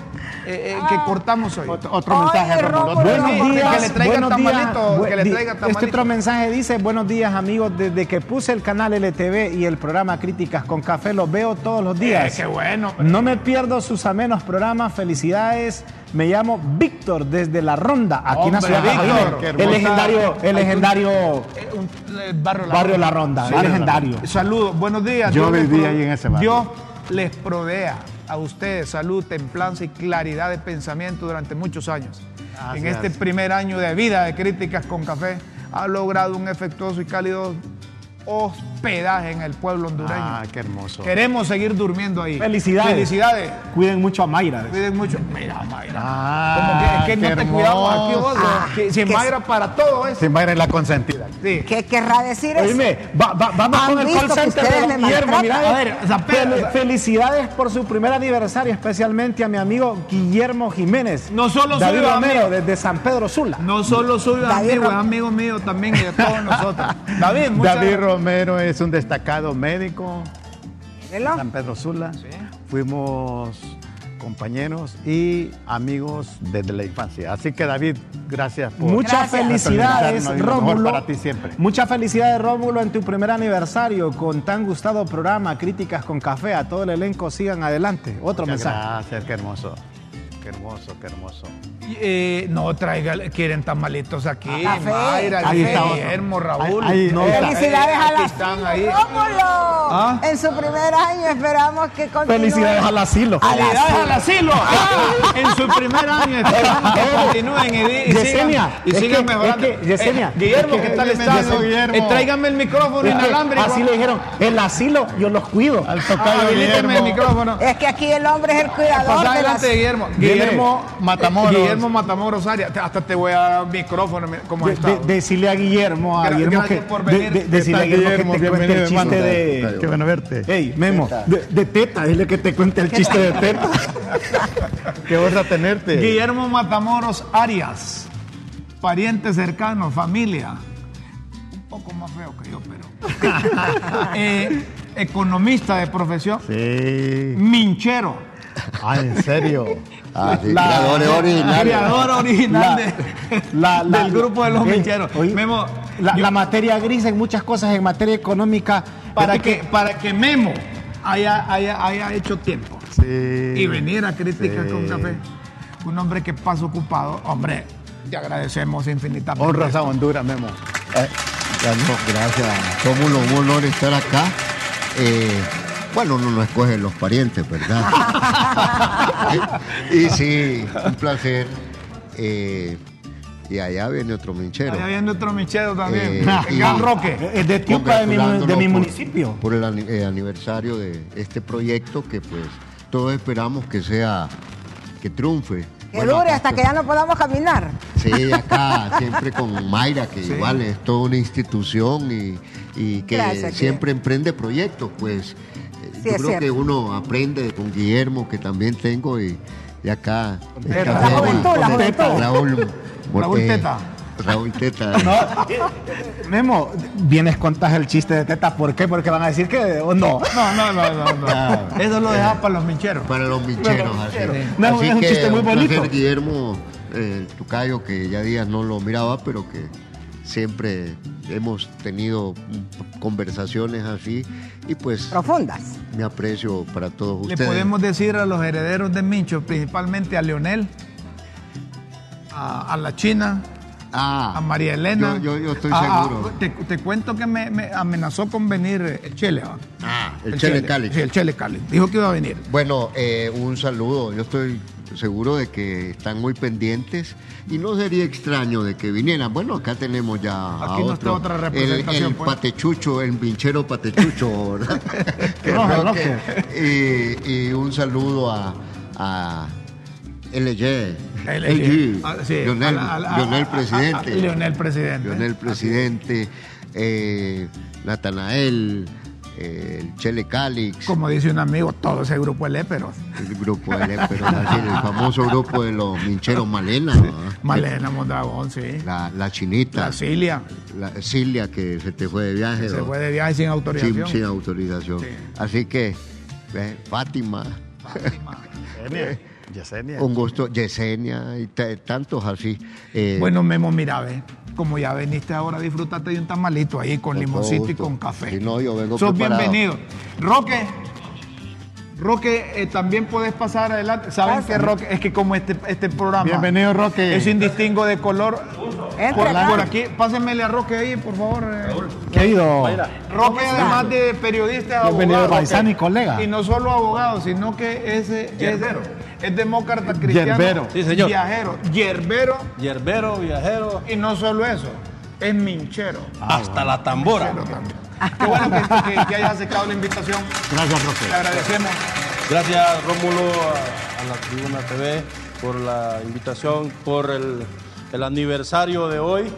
eh, eh, que cortamos hoy. Otro, mensaje. Rómulo, Buenos que días. le traiga buenos tamalito, días. que le traiga di- tamalito. Este otro mensaje dice, buenos días amigos, desde que puse el canal LTV y el programa Críticas con Café, los veo todos los días. Eh, qué bueno. No me pierdo sus amenos programas, felicidades. Me llamo Víctor desde La Ronda, aquí en la ciudad de El legendario, el legendario un- barrio La barrio Ronda. La Ronda, Sí. el legendario. Saludos, buenos días. Yo viví ahí en ese barrio. Dios les provea a ustedes salud, templanza y claridad de pensamiento durante muchos años. Gracias. En este primer año de vida de Críticas con Café, ha logrado un efectuoso y cálido hospedaje en el pueblo hondureño. Ah, qué hermoso. Queremos seguir durmiendo ahí. Felicidades. Felicidades. Cuiden mucho a Mayra. Cuiden mucho. Mira, Mayra. Ah, Como que, es que qué no te cuidamos aquí vos. que- Mayra para todo eso. Si Mayra es la consentida. Sí. ¿Qué querrá decir eso? Oíme, va- va- vamos ¿Han con el call center de A ver, fel- felicidades por su primer aniversario, especialmente a mi amigo Guillermo Jiménez. No solo David Romero, amigo. desde San Pedro Sula. No solo soy David amigo, es amigo mío también y de todos nosotros. [LAUGHS] David, muchas David gracias. Romero es un destacado médico Mírenlo. San Pedro Sula. Fuimos compañeros y amigos desde la infancia. Así que David, gracias por Muchas Gracias. felicidades, Rómulo. para ti siempre. Muchas felicidades, Rómulo, en tu primer aniversario con tan gustado programa, Críticas con Café. A todo el elenco, sigan adelante. Otro Muchas mensaje. gracias, qué hermoso. Qué hermoso, qué hermoso. Eh, no, traiga, quieren tamalitos aquí. Café, Mayra, café. Guillermo, Raúl. Ahí- ahí No. Felicidades eh, a aquí la están ahí. Rómulo. ¿Ah? En su primer año esperamos que continúe. Felicidades al asilo. Felicidades al asilo. [LAUGHS] Ah, en su primer año esperamos que continúen y, y Yesenia, sigan, y es sigan que- mejorando. es que, Yesenia, Eh, Guillermo, es que- ¿qué tal estás? Guillermo. Eh, tráigame el micrófono inalámbrico. así le dijeron, el asilo yo los cuido. Al Ah, tocayo habilíteme el micrófono. Es que aquí el hombre es el cuidador Pasa de las... adelante, Guillermo. Guillermo Matamoros. Guillermo Matamoros Arias. Hasta te voy a dar micrófono. ¿Cómo De- está? de- decirle a Guillermo, a Guillermo que, por de- venir. de- decirle a ¿Qué tal, Guillermo que te cuente el chiste hermano. de... Qué bueno verte. Ey, Memo, de, de teta, dile que te cuente el chiste de teta. [LAUGHS] Qué honra tenerte. Guillermo Matamoros Arias. Pariente cercano, familia. Un poco más feo que yo, pero. [LAUGHS] Eh, economista de profesión. Sí. Minchero. [LAUGHS] Ah, ¿en serio? Ah, sí, La- creadores originales. Creador original La- de- la- la- del grupo de los mincheros. oye, Memo, La, yo- la materia gris en muchas cosas, en materia económica. para, que, para que Memo haya, haya, haya hecho tiempo Sí. y venir a Críticas Sí. con Café, un hombre que pasa ocupado, hombre, te agradecemos infinitamente. Honras a Honduras, Memo. Eh, gracias. Rómulo, un honor estar acá. Eh, Bueno, uno no escoge los parientes, ¿verdad? [LAUGHS] y sí, un placer. Eh, y allá viene otro minchero. Allá viene otro minchero también. Eh, [LAUGHS] y- Gran Roque. Es de Tiupa, de mi, de mi municipio. Por, el eh, aniversario de este proyecto que pues todos esperamos que sea, que triunfe. Que Bueno, dure hasta que ya no podamos caminar. Sí, acá siempre con Mayra, que Sí. igual es toda una institución y, y que Gracias, siempre emprende proyectos, pues Sí, yo es creo cierto. que uno aprende con Guillermo, que también tengo, y, y acá... Teta. está La juventud, la con juventud. Raúl, Raúl Teta. Raúl Teta. [LAUGHS] Memo, vienes contas el chiste de teta. ¿Por qué? Porque van a decir que o no. No, no, no, no. no. Ah, Eso lo dejas para los mincheros. Para los mincheros, así. No, Así es un que chiste muy un placer, bonito. Guillermo eh, Tucayo, que ya días no lo miraba, pero que siempre hemos tenido conversaciones así y pues Profundas. mi aprecio para todos Le ustedes. podemos decir a los herederos de Mincho, principalmente a Leonel, a, a la China, Ah, a María Elena. yo- yo- yo estoy a- a- seguro. te, te cuento que me, me amenazó con venir el Chele. ¿va? Ah, el Chele Cali. Sí, el Chele Cali. Dijo que iba a venir. Bueno, eh, un saludo. Yo estoy seguro de que están muy pendientes y no sería extraño de que vinieran. Bueno, acá tenemos ya a no está otra el, representación, el pues. patechucho, el pinchero patechucho, [LAUGHS] ¿verdad? Que Roque. Y, y un saludo a, a LG, LG. Ah, sí, Lionel, a la- a la- Lionel Presidente. Lionel Presidente. Lionel Presidente, eh, Natanael, eh, el Chele Calix. Como dice un amigo, todo ese grupo es lépero. El grupo de pero el [LAUGHS] famoso grupo de los mincheros Malena, ¿no? Malena Mondragón, sí. la, la chinita, La Cilia, la Cilia que se te fue de viaje, se fue de viaje sin autorización. sin autorización. Sí. Así que, ve, Fátima, Yesenia. un gusto, Yesenia y tantos así. eh, Bueno, Memo, mira, ve, como ya veniste ahora, disfrútate de un tamalito ahí con Con limoncito y con café. Si no, yo vengo Sos preparado. bienvenido. Roque, Roque, eh, también puedes pasar adelante. Saben Pasa. que Roque, es que como este, este programa Bienvenido, Roque. es indistingo de color, por, por aquí, pásenmele a Roque ahí, por favor. eh. Querido. Roque, además de periodista, es Bienvenido, paisano y colega. Y no solo abogado, sino que es, eh, es, es demócrata cristiano. Yerbero. Sí, señor. Viajero. Yerbero. Yerbero, viajero, Y no solo eso, es minchero. hasta la tambora. Minchero también. Qué bueno que, que- que hayas aceptado la invitación. Gracias, Roque. Te agradecemos. Gracias Rómulo a, a la Tribuna TV por la invitación, por el, el aniversario de hoy.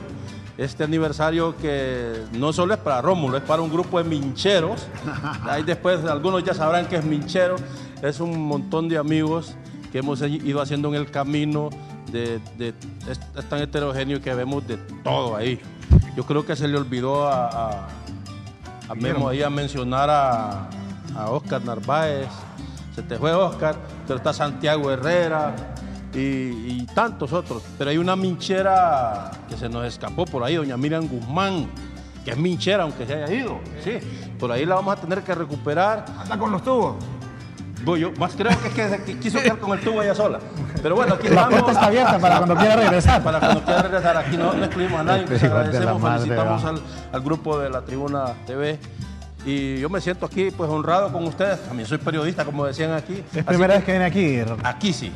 Este aniversario que no solo es para Rómulo, es para un grupo de mincheros. Ahí después algunos ya sabrán que es minchero. Es un montón de amigos que hemos ido haciendo en el camino de, de- es, es tan heterogéneo que vemos de todo ahí. Yo creo que se le olvidó a, a- Memo ahí a mencionar a, a Oscar Narváez. Se te fue Oscar, pero está Santiago Herrera y, y tantos otros. Pero hay una minchera que se nos escapó por ahí, doña Miriam Guzmán, que es minchera aunque se haya ido. Sí, por ahí la vamos a tener que recuperar. Anda con los tubos. Voy yo, más creo que es que quiso quedar con el tubo ella sola. Pero bueno, aquí La estamos. puerta está abierta para cuando quiera regresar. Para cuando quiera regresar, aquí no, no excluimos a nadie, agradecemos, madre, felicitamos al, al grupo de la Tribuna TV. Y yo me siento aquí pues honrado con ustedes. También soy periodista, como decían aquí. Es Así primera que vez que viene aquí. Aquí sí.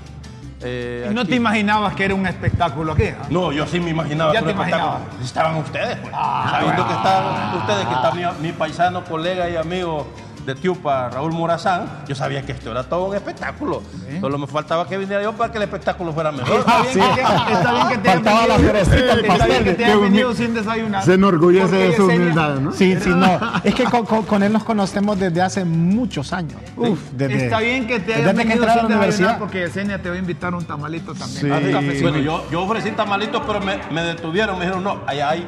Eh, Y no aquí- te imaginabas que era un espectáculo aquí. No, yo sí me imaginaba. Ya que te un espectáculo. imaginabas. Estaban ustedes, pues. Ah, Sabiendo que están ustedes, que está mi, mi paisano, colega y amigo de Tiupa, Raúl Morazán, yo sabía que esto era todo un espectáculo. Solo me faltaba que viniera yo para que el espectáculo fuera mejor. [LAUGHS] Está bien, que, te- está bien que te Faltaba la Está bien que te humi- venido sin desayunar. Se enorgullece de su humildad, ¿no? Sí, sí, no. [LAUGHS] Es que con, con- con él nos conocemos desde hace muchos años. Uf, desde, Está bien que te desde hayas que venido entré a la sin universidad. porque Yesenia te va a invitar un tamalito también. Sí. Ah. Bueno, yo, yo ofrecí tamalitos, pero me, me detuvieron. Me dijeron, no, allá hay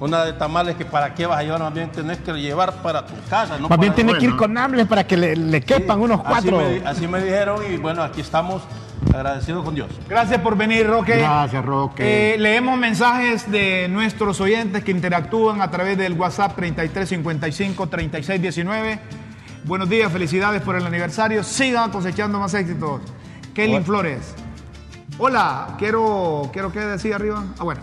una de tamales que para qué vas a llevar, más bien tenés que llevar para tu casa. No Más bien que ir con hambre para que le, le quepan unos Así cuatro. me, así me dijeron y bueno, aquí estamos agradecidos con Dios. Gracias por venir, Roque. Gracias, Roque. Eh, leemos mensajes de nuestros oyentes que interactúan a través del WhatsApp 3355-3619. Buenos días, felicidades por el aniversario. Sigan cosechando más éxitos. Kelly Flores. Hola, quiero, quiero que decía arriba. Ah, bueno.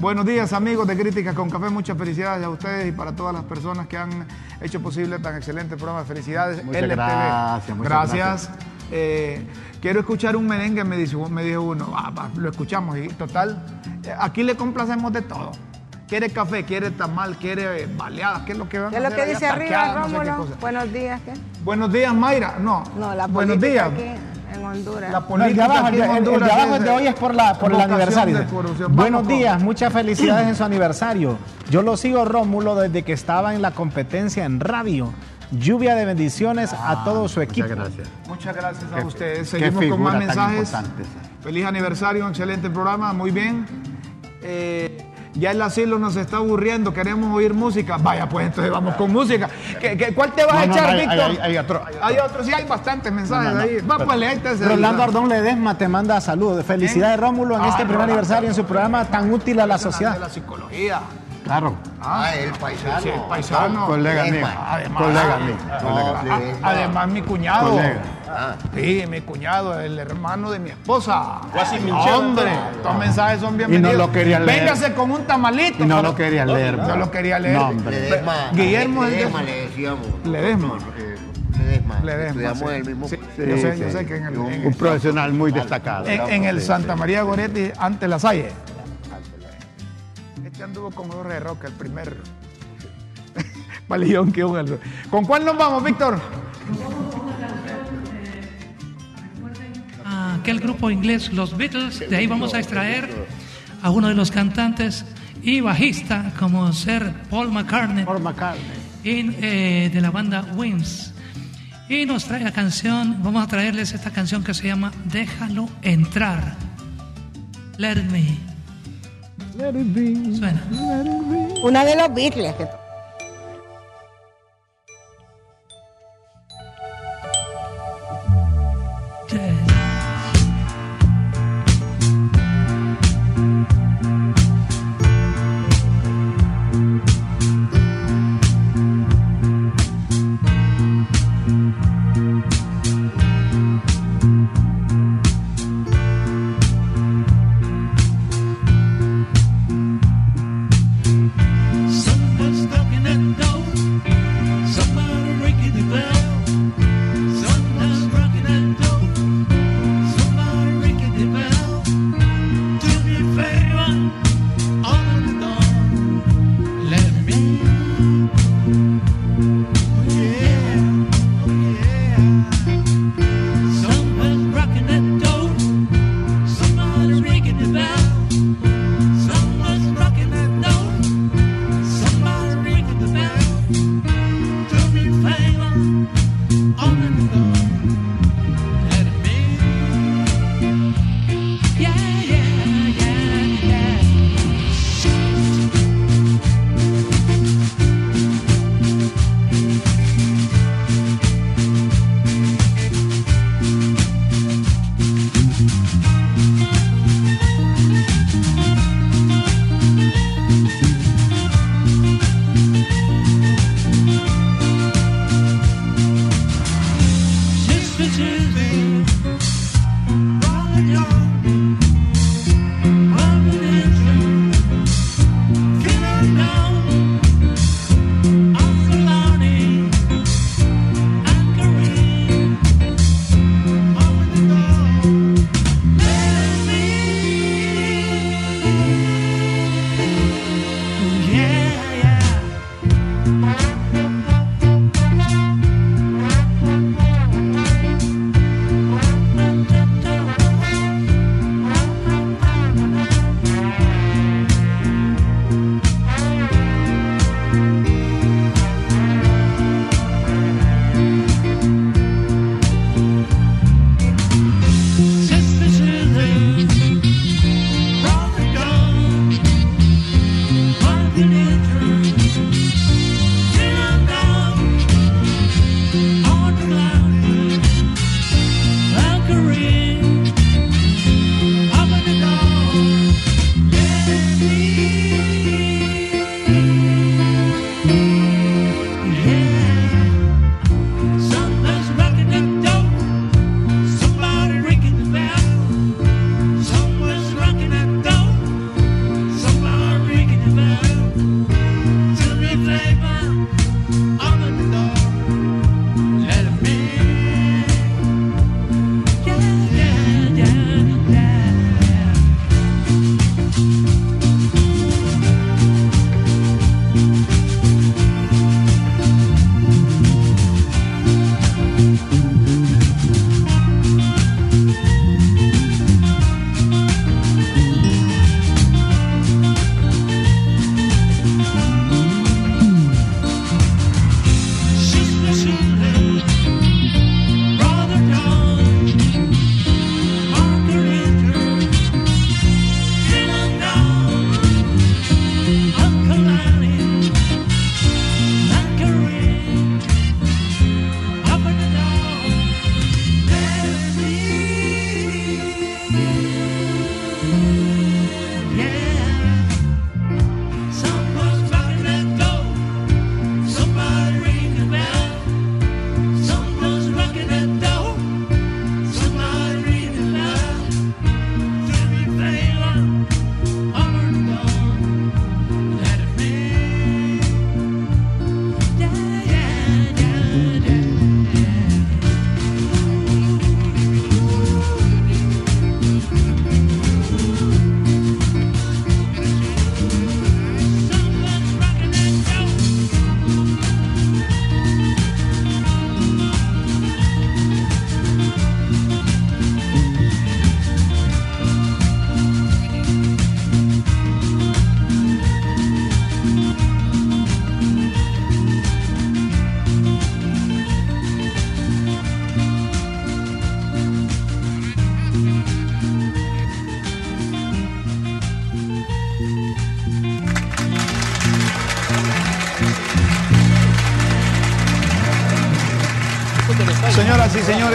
Buenos días amigos de Críticas con Café, muchas felicidades a ustedes y para todas las personas que han hecho posible tan excelente programa. Felicidades. Muchas LTV. gracias, muchas gracias. Eh, quiero escuchar un merengue, me dijo, me dijo uno. Ah, lo escuchamos y total, eh, aquí le complacemos de todo. Quiere café, quiere tamal, quiere baleadas, ¿qué es lo que van ¿Qué a es lo que dice arriba, Taqueadas, no sé qué Rómulo? Buenos días, ¿qué? Buenos días, Mayra. No, No, la buenos días. aquí en Honduras. La No, el de abajo, el el- el de abajo, hoy es por, la, por el aniversario. Buenos con- días, muchas felicidades en su aniversario. Yo lo sigo, Rómulo, desde que estaba en la competencia en radio. Lluvia de bendiciones a todo su equipo. Muchas gracias. Muchas gracias a Qué- ustedes. qué Seguimos con más mensajes. Feliz aniversario, un excelente programa, muy bien. Eh, ya el asilo nos está aburriendo, queremos oír música. Vaya, pues entonces vamos con música. ¿Qué, qué- cuál te vas a No, echar, no, hay- Víctor? hay- hay otro, hay otro. Hay otro, sí, hay bastantes mensajes No, ahí. Va, pues léete. Rolando Ardón Ledesma te manda saludos. Felicidades, Rómulo, en Ah, este primer Rolando. aniversario en su programa tan útil a la De sociedad. la psicología. Claro. Ah, el paisano. Sí, el paisano. Colega mío. Además, Colega mío. No, colega. Además, mi cuñado. Colega. Ah, Sí, mi cuñado, el hermano de mi esposa. Hombre, estos mensajes son bienvenidos. lo quería leer. Véngase con un tamalito. Y no para- lo quería leer. No lo quería leer. No, hombre. Ledesma. Guillermo es de- Ledesma le decíamos. Ledesma. Eh, Ledesma. Ledesma, sí. el mismo. Sí, Sí, yo sé, yo sí. sé que en el, en, Un profesional muy destacado. en- en el Santa. María Goretti, ante la Salle. Este anduvo con Jorge Roca, el primer [LAUGHS] palillón que hubo. ¿Con cuál nos vamos, Víctor? Ah, aquel grupo inglés, los Beatles, de ahí vamos a extraer a uno de los cantantes y bajista como ser Paul McCartney, Paul McCartney. eh, de la banda Wings. Y nos trae la canción, vamos a traerles esta canción que se llama Déjalo entrar. Let be. Suena. Una de los Beatles.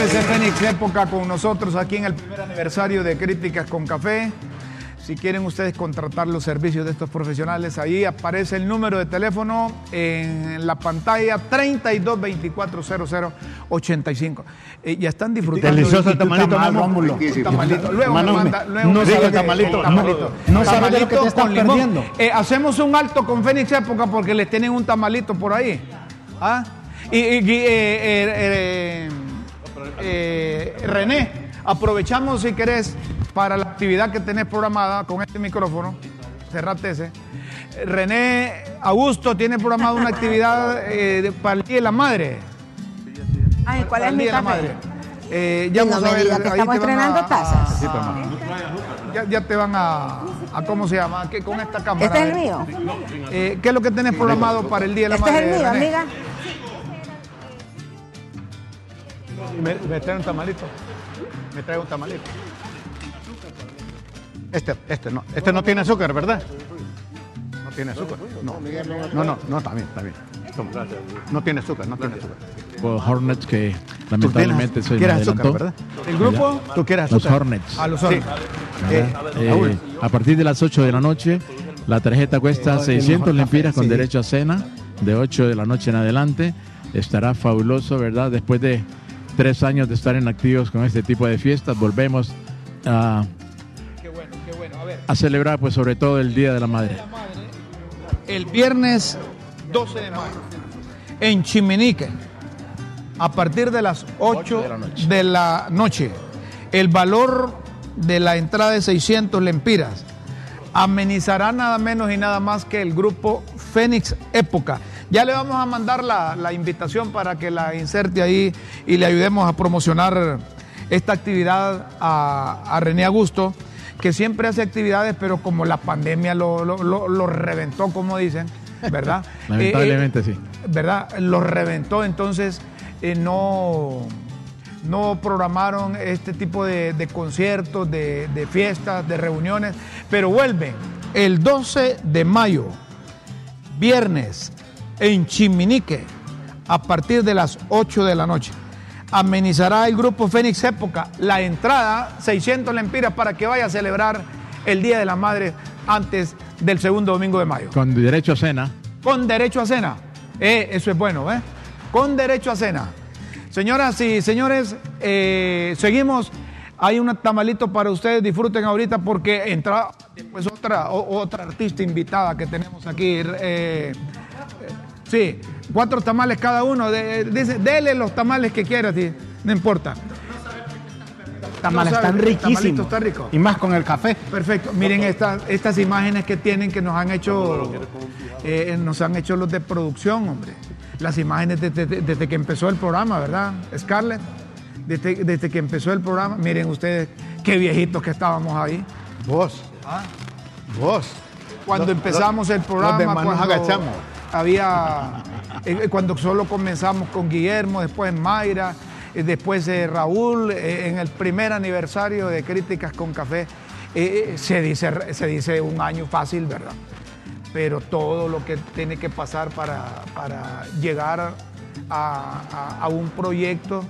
Fénix Época con nosotros aquí en el primer aniversario de Críticas con Café. Si quieren ustedes contratar los servicios de estos profesionales, ahí aparece el número de teléfono en la pantalla 32240085. Eh, ya están disfrutando. Delicioso el tamalito. Rómulo. Tamalito. Luego me Mano, manda, luego no me manda el tamalito, no, no lo que te limón. perdiendo. Eh, hacemos un alto con Fénix Época porque les tienen un tamalito por ahí. ¿Ah? Y, y- y, eh, eh, René, aprovechamos si querés para la actividad que tenés programada con este micrófono. Cerrate ese. René Augusto tiene programada una actividad eh, de- para el Día de la Madre. Ay, ¿cuál Para es el mi Día de la? Madre. Eh, ya no vamos me a ver, diga que ahí estamos te van estrenando a- tazas. a- ya, ya te van a, a ¿cómo se llama? ¿Qué- con esta cámara. ¿Este es el mío? Eh, ¿Qué es lo que tenés programado para el Día de la Este es Madre? el mío, René? amiga. Me, me trae un tamalito. Me trae un tamalito. Este, este no, este no tiene azúcar, ¿verdad? No tiene azúcar. No, no, no, no, también, también. No tiene azúcar, no tiene azúcar. Por Hornets que lamentablemente soy quieres azúcar. ¿El grupo? ¿Tú quieres Los azúcar? Hornets. Ah, los Hornets. Eh, Eh, Raúl. a partir de las 8 de la noche, la tarjeta cuesta Eh, el 600 mejor lempiras con sí. derecho a cena, de 8 de la noche en adelante. Estará fabuloso, ¿verdad? Después de tres años de estar en activos con este tipo de fiestas, volvemos a, a celebrar, pues, sobre todo el Día de la Madre. el viernes 12 de mayo en Chiminique a partir de las 8 de la noche. El valor de la entrada de 600 lempiras amenizará nada menos y nada más que el grupo Fénix Época. Ya le vamos a mandar la, la invitación para que la inserte ahí y le ayudemos a promocionar esta actividad a, a René Augusto, que siempre hace actividades, pero como la pandemia lo, lo- lo- lo reventó, como dicen, ¿verdad? [LAUGHS] Lamentablemente Eh, sí. ¿verdad? Lo reventó, entonces eh, no, no programaron este tipo de, de conciertos, de, de fiestas, de reuniones, pero vuelven el 12 de mayo, viernes, en Chiminique, a partir de las 8 de la noche. Amenizará el grupo Fénix Época la entrada, 600 lempiras para que vaya a celebrar el Día de la Madre antes del segundo domingo de mayo Con derecho a cena. con derecho a cena. Eh, eso es bueno, ¿eh? Con derecho a cena. Señoras y señores, eh, seguimos. Hay un tamalito para ustedes, disfruten ahorita porque entra después otra, o- otra artista invitada que tenemos aquí. eh, eh, sí, cuatro tamales cada uno. De- dice, dele los tamales que quiera, sí, no importa. Tamales No están riquísimos. está rico. Y más con el café. Perfecto. Miren estas, estas imágenes que tienen que nos han hecho, eh, nos han hecho los de producción, hombre. Las imágenes desde, que empezó el programa, ¿verdad, Scarlett? Desde, desde que empezó el programa, miren ustedes qué viejitos que estábamos ahí. Vos. Vos. Cuando Los- empezamos el los programa, manos cuando agachamos. Había, eh, cuando solo comenzamos con Guillermo, después Mayra, eh, después eh, Raúl, eh, en el primer aniversario de Críticas con Café, eh, eh, se, dice, se dice un año fácil, ¿verdad? Pero todo lo que tiene que pasar para, para llegar a, a- a un proyecto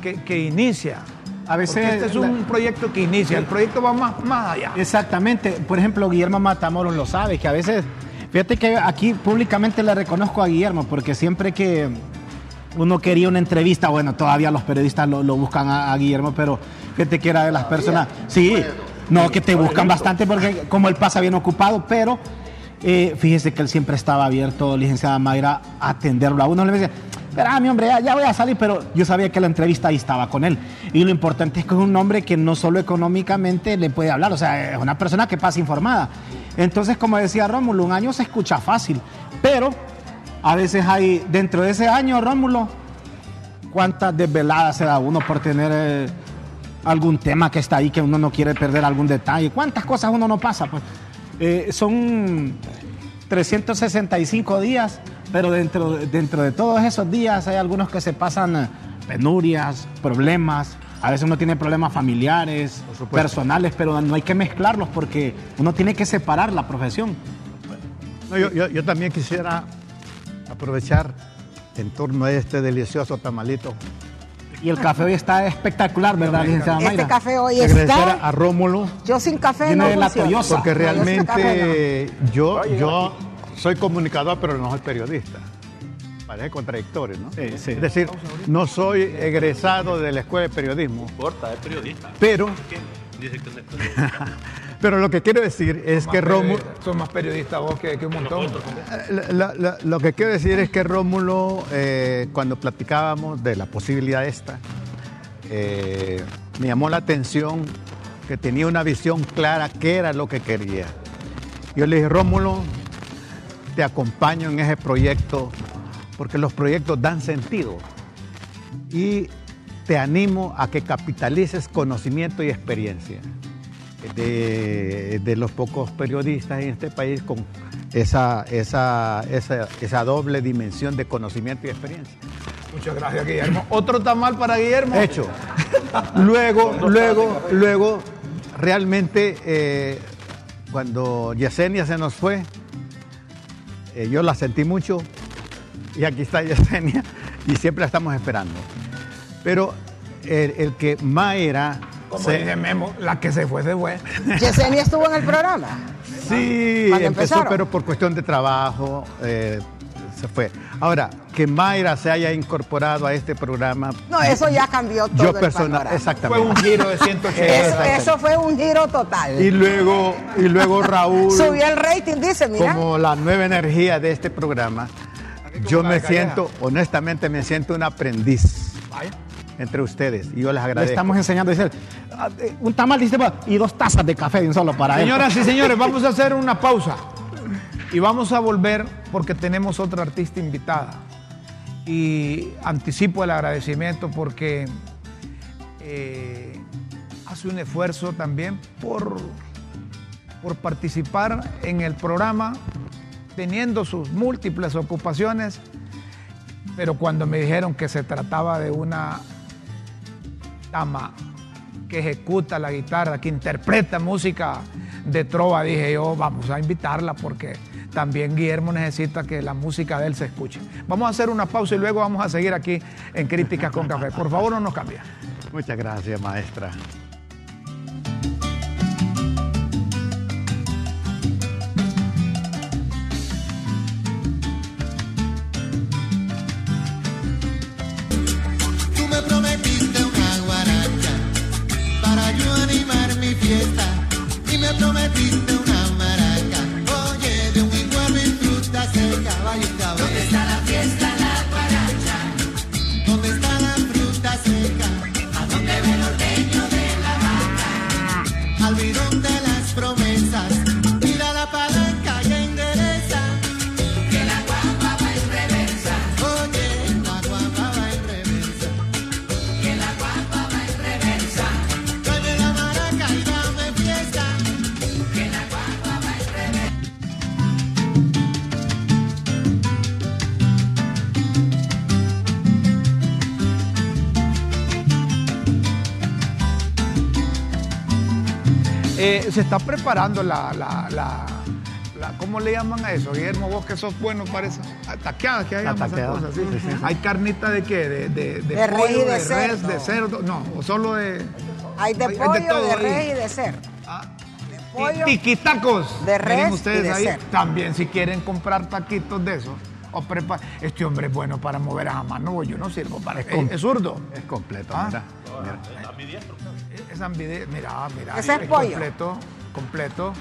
que, que inicia. A veces Porque este es un la- proyecto que inicia, el proyecto va más, más allá. Exactamente. Por ejemplo, Guillermo Matamoros lo sabe, que a veces, fíjate que aquí públicamente le reconozco a Guillermo, porque siempre que uno quería una entrevista, bueno, todavía los periodistas lo, lo buscan a, a Guillermo, pero fíjate que era de las personas, sí, no, que te buscan bastante porque como él pasa bien ocupado, pero eh, fíjese que él siempre estaba abierto, licenciada Mayra, a atenderlo a uno. Le decía, espera, mi hombre, ya, voy a salir, pero yo sabía que la entrevista ahí estaba con él. Y lo importante es que es un hombre que no solo económicamente le puede hablar, o sea, es una persona que pasa informada. Entonces, como decía Rómulo, un año se escucha fácil, pero a veces hay, dentro de ese año, Rómulo, cuántas desveladas se da uno por tener eh, algún tema que está ahí que uno no quiere perder algún detalle. ¿Cuántas cosas uno no pasa? Pues Eh, son 365 días, pero dentro, dentro de todos esos días hay algunos que se pasan eh, penurias, problemas. A veces uno tiene problemas familiares, personales, pero no hay que mezclarlos porque uno tiene que separar la profesión. No, yo, yo- yo también quisiera aprovechar en torno a este delicioso tamalito Y el café hoy está espectacular, ¿verdad, licenciada Mayra? Este café hoy Agradecer está. a Rómulo Yo sin café no de la porque No, realmente yo, yo soy comunicador, pero no soy periodista. Parece contradictorio, ¿no? Sí, sí. Es decir, no soy egresado de la escuela de periodismo, No importa, es periodista. pero, [LAUGHS] pero lo que quiero decir es que Rómulo... Son más periodistas vos que, que un montón. La- la- lo que quiero decir es que Rómulo, eh, cuando platicábamos de la posibilidad esta, eh, me llamó la atención que tenía una visión clara qué era lo que quería. Yo le dije, Rómulo, te acompaño en ese proyecto porque los proyectos dan sentido y te animo a que capitalices conocimiento y experiencia de, de los pocos periodistas en este país con esa, esa, esa, esa doble dimensión de conocimiento y experiencia. Muchas gracias, Guillermo. Otro tamal para Guillermo. Hecho. Luego, luego, luego, realmente, eh, cuando Yesenia se nos fue, eh, yo la sentí mucho y aquí está [LAUGHS] Yesenia y siempre la estamos esperando. Pero el, el que Mayra... Como se- dice Memo, la que se fue, se fue. [LAUGHS] Yesenia estuvo en el programa. Sí, empezó, empezaron. pero por cuestión de trabajo eh, se fue. Ahora, que Mayra se haya incorporado a este programa. No, eso ya cambió todo Yo el personal, panorama. Fue exactamente. un giro de 180. Eso, eso fue un giro total. Y luego, y luego Raúl, Subió el rating, dice, mira. como la nueva energía de este programa, yo me Calleja. siento, honestamente, me siento un aprendiz Vaya. entre ustedes y yo les Le agradezco. estamos enseñando, dice, ah, eh, un tamal dice, y dos tazas de café de un solo para él. Señoras y señores, vamos a hacer una pausa y vamos a volver porque tenemos otra artista invitada. Y anticipo el agradecimiento porque eh, hace un esfuerzo también por, por participar en el programa, teniendo sus múltiples ocupaciones, pero cuando me dijeron que se trataba de una dama que ejecuta la guitarra, que interpreta música de trova, dije yo, vamos a invitarla porque también Guillermo necesita que la música de él se escuche. Vamos a hacer una pausa y luego vamos a seguir aquí en Críticas con Café. Por favor, no nos cambia. Muchas gracias, maestra. Se está preparando la, la, la- la- ¿cómo le llaman a eso? Guillermo, vos que sos bueno para eso. Taqueadas, que hay esas cosas, sí. sí, sí. Hay carnita de qué? De, de, De res y pollo, de res, cerdo. de cerdo. No, o solo de. Hay de hay de pollo, de, todo ahí. res y de cerdo. Ah, De pollo. Tiquitacos. de res Miren y ustedes de ahí. cerdo. También si quieren comprar taquitos de esos. O prepa- este hombre es bueno para mover a mano, yo no sirvo para es, es zurdo. Es completo, Ah. mira. mira. Es ambide- mira, mira. Ese es pollo. completo, completo.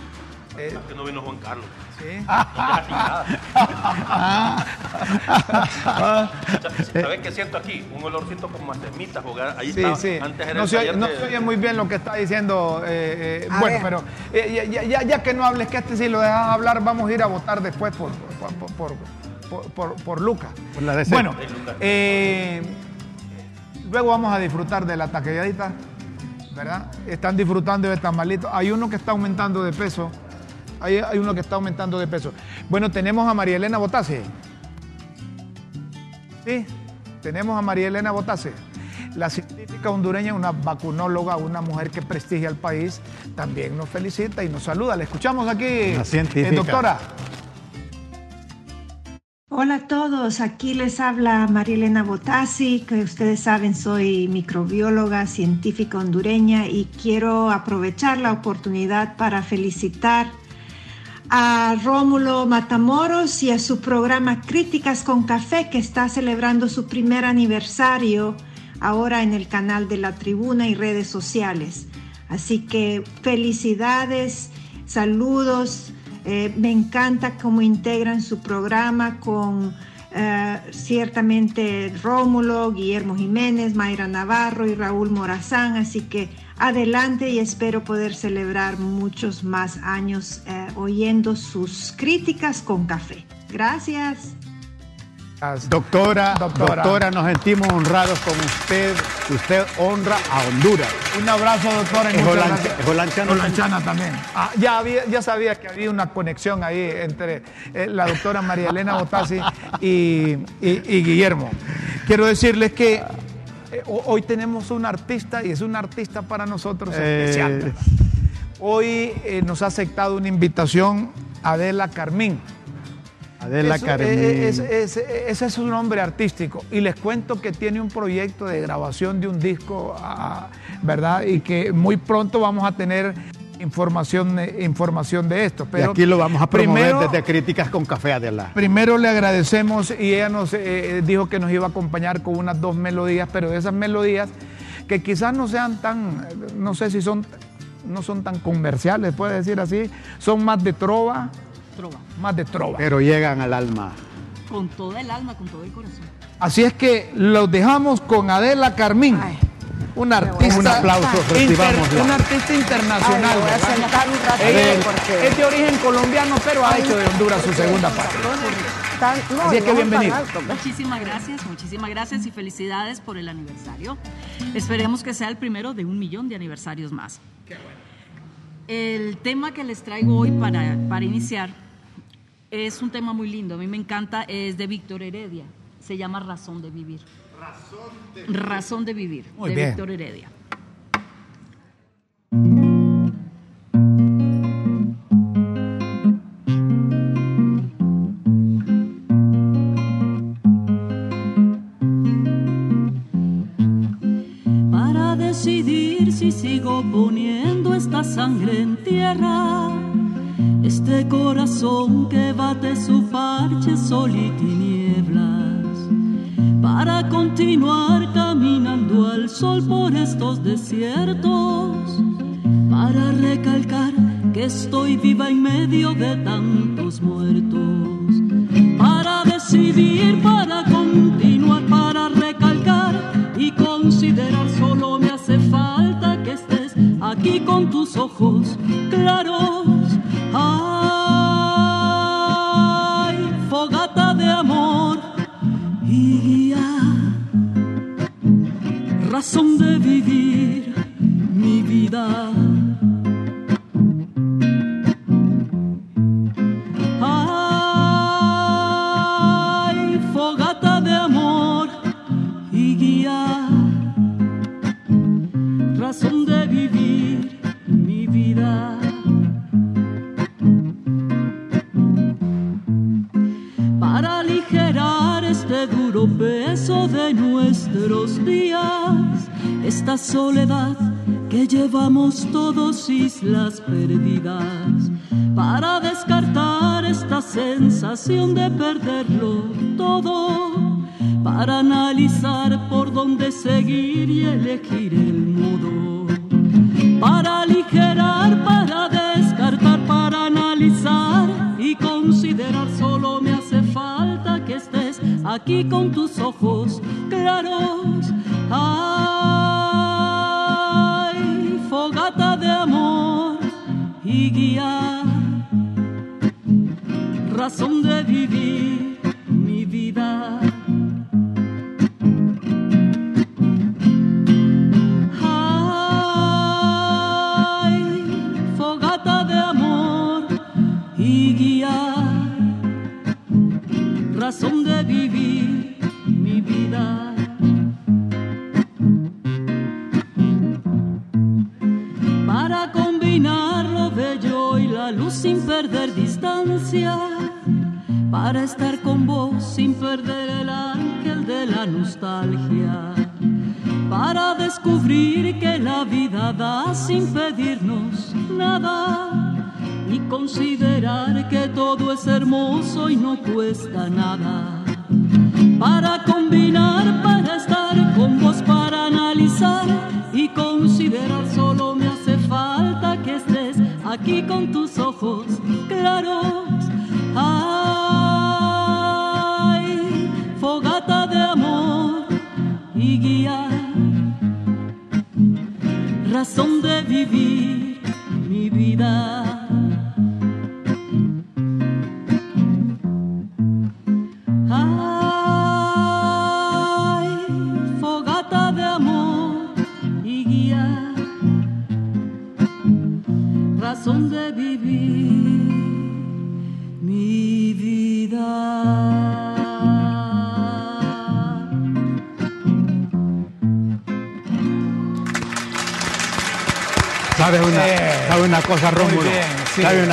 Eh, Que no vino Juan Carlos. sí. [LAUGHS] ¿Sabes qué siento aquí? Un olorcito como a jugar. Ahí Sí, estaba. sí. Antes era No se, oye, no de- se oye muy bien lo que está diciendo. eh, eh, bueno, ver. pero eh, ya, ya- ya que no hables, que este si lo dejas hablar, vamos a ir a votar después por, por, por, por, por- por- por Luca. Por la DC. Bueno, eh, luego vamos a disfrutar de la taquilladita, ¿verdad? Están disfrutando de tamalitos. Hay uno que está aumentando de peso. Hay, hay uno que está aumentando de peso. Bueno, tenemos a María Elena Botase. Sí, tenemos a María Elena Botase. La científica hondureña, una vacunóloga, una mujer que prestigia al país, también nos felicita y nos saluda. Le escuchamos aquí, eh, doctora. Hola a todos, aquí les habla Marielena Botassi, que ustedes saben soy microbióloga científica hondureña y quiero aprovechar la oportunidad para felicitar a Rómulo Matamoros y a su programa Críticas con Café que está celebrando su primer aniversario ahora en el canal de la tribuna y redes sociales. Así que felicidades, saludos. Eh, me encanta cómo integran su programa con eh, ciertamente Rómulo, Guillermo Jiménez, Mayra Navarro y Raúl Morazán. Así que adelante y espero poder celebrar muchos más años eh, oyendo sus críticas con café. Gracias. Doctora, doctora, nos sentimos honrados con usted. Usted honra a Honduras. Un abrazo, doctora. Es muchas holan- gracias. es holanchana Holanchana también. Ah, ya, había, ya sabía que había una conexión ahí entre eh, la doctora María Elena Botassi y, y- y Guillermo. Quiero decirles que eh, ho- hoy tenemos un artista y es un artista para nosotros Eh. especial. Hoy nos ha aceptado una invitación Adela Carmín. Adela Eso, eh, es- es- ese es su nombre artístico. Y les cuento que tiene un proyecto de grabación de un disco, ah, ¿verdad? Y que muy pronto vamos a tener información, eh, información de esto. y Pero aquí lo vamos a promover primero- desde Críticas con Café Adela. Primero le agradecemos y ella nos eh, dijo que nos iba a acompañar con unas dos melodías, pero de esas melodías que quizás no sean tan, eh, no sé si son, no son tan comerciales, puede decir así, son más de trova, Trova. más de trova. Pero llegan al alma. Con todo el alma, con todo el corazón. Así es que los dejamos con Adela Carmín, una artista, Un aplauso, recibámosla. una artista internacional. Ay, voy a un Ella porque- es de origen colombiano, pero ha Ay, hecho de Honduras su segunda patria. No, Así es que bienvenido. pues. Muchísimas gracias, muchísimas gracias y felicidades por el aniversario. Esperemos que sea el primero de un millón de aniversarios más. El tema que les traigo hoy para, para iniciar es un tema muy lindo, a mí me encanta, es de Víctor Heredia, se llama Razón de Vivir. Razón de Vivir, Muy de bien. Víctor Heredia. Sangre en tierra. Este corazón que bate su parche sol y tinieblas. Para continuar caminando al sol por estos desiertos. Para recalcar que estoy viva en medio de tantos muertos. Para decidir, para continuar, tus ojos claros. Ay, fogata de amor y guía, razón de vivir mi vida. Analizar por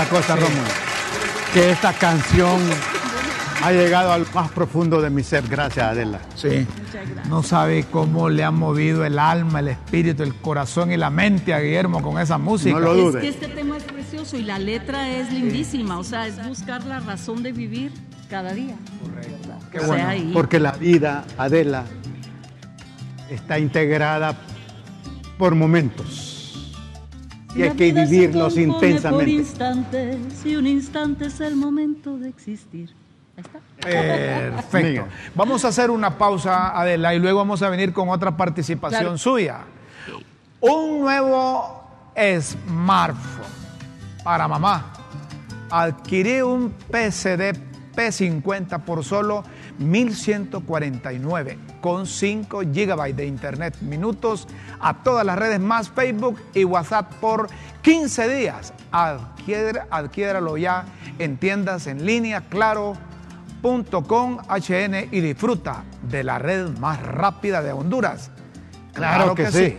cosa, sí. Rómulo? Que esta canción ha llegado al más profundo de mi ser, gracias Adela. Sí. No sabe cómo le ha movido el alma, el espíritu, el corazón y la mente a Guillermo con esa música. Es que este tema es precioso y la letra es lindísima, o sea, es buscar la razón de vivir cada día. Correcto. Qué bueno, porque la vida, Adela, está integrada por momentos. Y hay que vivirlos intensamente. instantes, y un instante es el momento de existir. Ahí está. Perfecto. Vamos a hacer una pausa, Adela, y luego vamos a venir con otra participación Claro. suya. Un nuevo smartphone para mamá. Adquirí un PCD P50 por solo 1149 con 5 GB de internet, minutos a todas las redes más Facebook y WhatsApp por 15 días. Adquier- adquiéralo ya en tiendas en línea, claro.com HN y disfruta de la red más rápida de Honduras. Claro que sí.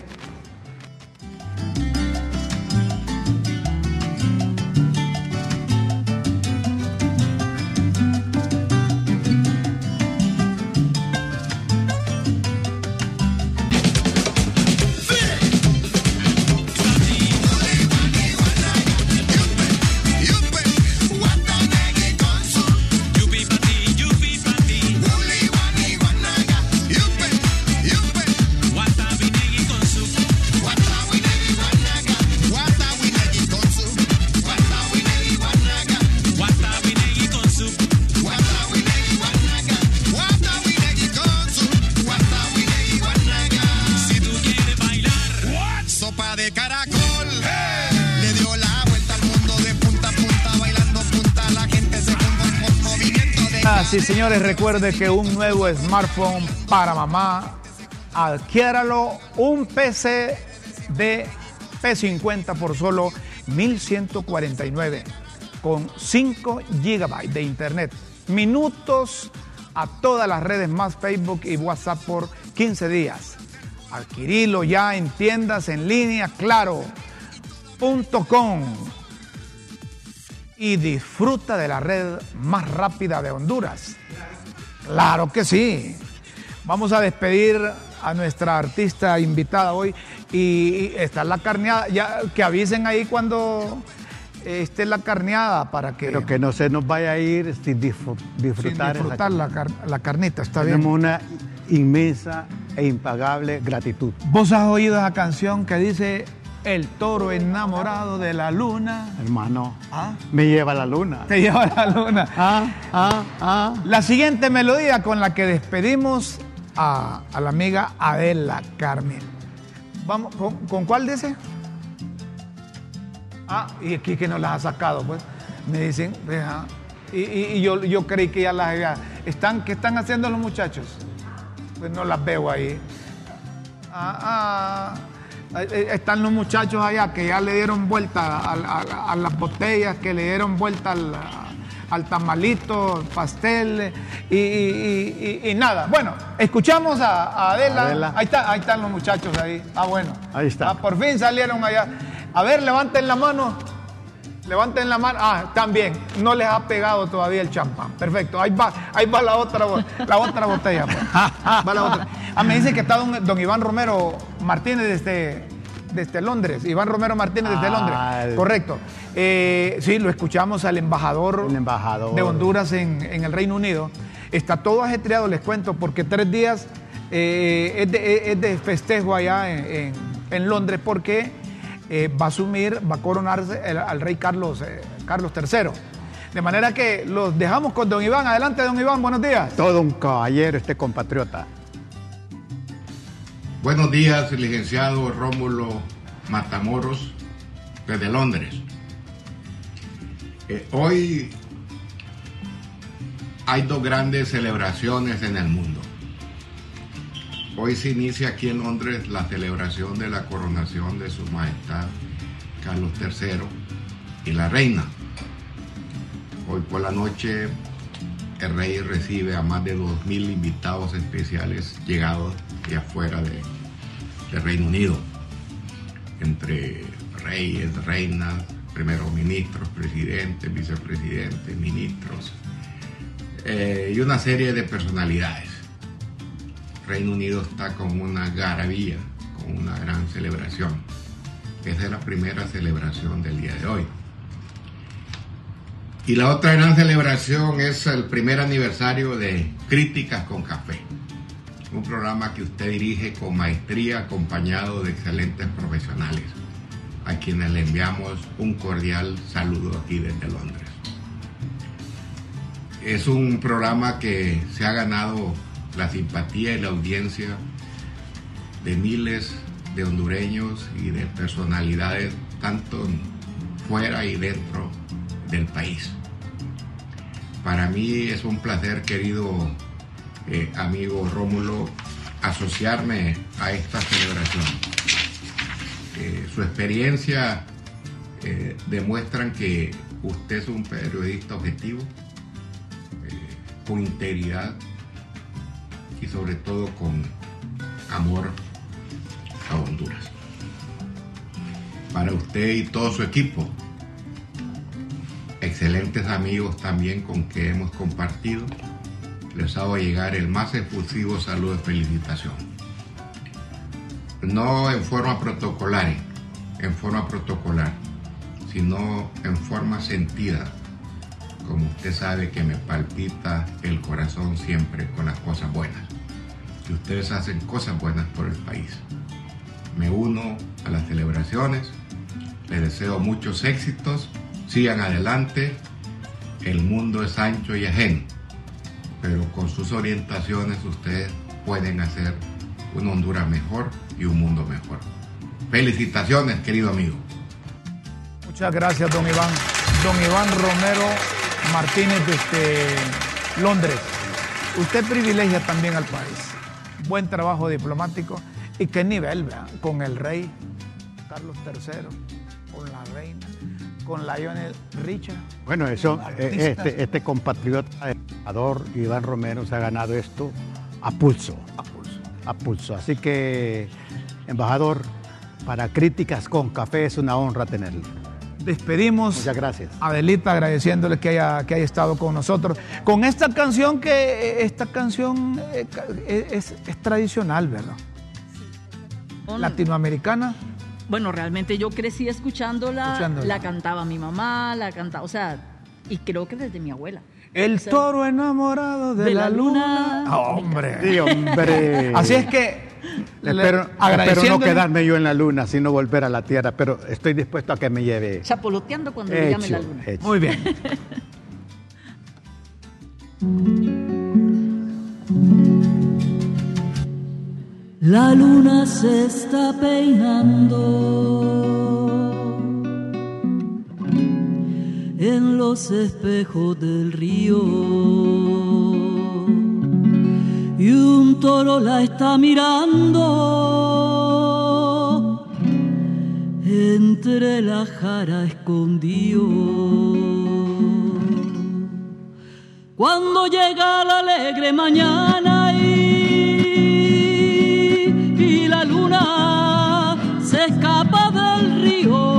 Señores, recuerde que un nuevo smartphone para mamá, adquiéralo, un PC de P50 por solo 1149 con 5 GB de internet, minutos a todas las redes más Facebook y WhatsApp por 15 días. Adquirilo ya en tiendas en línea, claro.com y disfruta de la red más rápida de Honduras. Claro que sí. Vamos a despedir a nuestra artista invitada hoy y, y está la carneada. Ya que avisen ahí cuando esté la carneada para que Pero que no se nos vaya a ir sin disfr- sin disfrutar. disfrutar la, car- la carnita. Está Tenemos bien. una inmensa e impagable gratitud. ¿Vos has oído esa canción que dice El toro enamorado de la luna? Hermano, ¿Ah? me lleva la luna. Te lleva la luna. [LAUGHS] Ah, ah, ah. La siguiente melodía con la que despedimos a, a la amiga Adela Carmen. Vamos, ¿con, con cuál dice? Ah, y aquí que no las ha sacado, pues. Me dicen, vea, y, y- y yo, yo creí que ya las había. ¿Están, ¿Qué están haciendo los muchachos? Pues no las veo ahí. Ah, ah, están los muchachos allá que ya le dieron vuelta a, a- a las botellas, que le dieron vuelta al, al tamalito, pastel y, y- y- y nada. Bueno, escuchamos a, a Adela. Adela. Ahí, está, ahí están los muchachos ahí. Ah, bueno. Ahí está. Ah, por fin salieron allá. A ver, levanten la mano. Levanten la mano. Ah, también. No les ha pegado todavía el champán. Perfecto. Ahí va, ahí va la otra, la otra botella. pues. Va la otra. Ah, me dice que está don, don Iván Romero Martínez desde, desde Londres. Iván Romero Martínez desde Ah, Londres. Correcto. Eh, sí, lo escuchamos al embajador, embajador. de Honduras en, en el Reino Unido. Está todo ajetreado, les cuento, porque tres días eh, es, de, es de festejo allá en, en- en Londres porque eh, va a asumir, va a coronarse el- al rey Carlos, eh, Carlos III. De manera que los dejamos con don Iván. Adelante, don Iván, buenos días. Todo un caballero este compatriota. Buenos días, licenciado Rómulo Matamoros, desde Londres. Eh, hoy hay dos grandes celebraciones en el mundo. Hoy se inicia aquí en Londres la celebración de la coronación de Su Majestad Carlos III y la reina. Hoy por la noche el rey recibe a más de 2.000 invitados especiales llegados de afuera de, Reino Unido, entre reyes, reinas, primeros ministros, presidentes, vicepresidentes, ministros eh, y una serie de personalidades. Reino Unido está con una garabía, con una gran celebración. Esa es la primera celebración del día de hoy. Y la otra gran celebración es el primer aniversario de Críticas con Café, un programa que usted dirige con maestría acompañado de excelentes profesionales, a quienes le enviamos un cordial saludo aquí desde Londres. Es un programa que se ha ganado la simpatía y la audiencia de miles de hondureños y de personalidades tanto fuera y dentro del país. Para mí es un placer, querido eh, amigo Rómulo, asociarme a esta celebración. Eh, su experiencia eh, demuestran que usted es un periodista objetivo, eh, con integridad y sobre todo con amor a Honduras. Para usted y todo su equipo, excelentes amigos también con que hemos compartido, les hago llegar el más efusivo saludo de felicitación. No en forma protocolar, en forma protocolar, sino en forma sentida, como usted sabe que me palpita el corazón siempre con las cosas buenas. Que ustedes hacen cosas buenas por el país. Me uno a las celebraciones, les deseo muchos éxitos, sigan adelante, el mundo es ancho y ajeno, pero con sus orientaciones ustedes pueden hacer una Honduras mejor y un mundo mejor. Felicitaciones, querido amigo. Muchas gracias, don Iván. Don Iván Romero Martínez desde Londres. Usted privilegia también al país. Buen trabajo diplomático. ¿Y qué nivel, vea? Con el rey Carlos III, con la reina, con Lionel Richard. Bueno, eso, eh, este, este compatriota, el embajador Iván Romero, se ha ganado esto a pulso. A pulso. A pulso. Así que, embajador, para críticas con café es una honra tenerlo. Despedimos. Muchas gracias. Adelita, agradeciéndole que haya, que haya estado con nosotros. Con esta canción que eh, esta canción eh, eh, es, es tradicional, ¿verdad? Latinoamericana. Bueno, realmente yo crecí escuchándola, Escuchándola. la cantaba mi mamá, la cantaba, o sea, y creo que desde mi abuela. El O sea, toro enamorado de, de la, la luna. luna. Ah, hombre. Sí, hombre. Así es que le- Espero, espero no quedarme yo en la luna, sino volver a la tierra, pero estoy dispuesto a que me lleve. Chapoloteando cuando le llame la luna. hecho. Muy bien. [LAUGHS] La luna se está peinando en los espejos del río y un toro la está mirando entre la jara escondido. Cuando llega la alegre mañana y, la luna se escapa del río,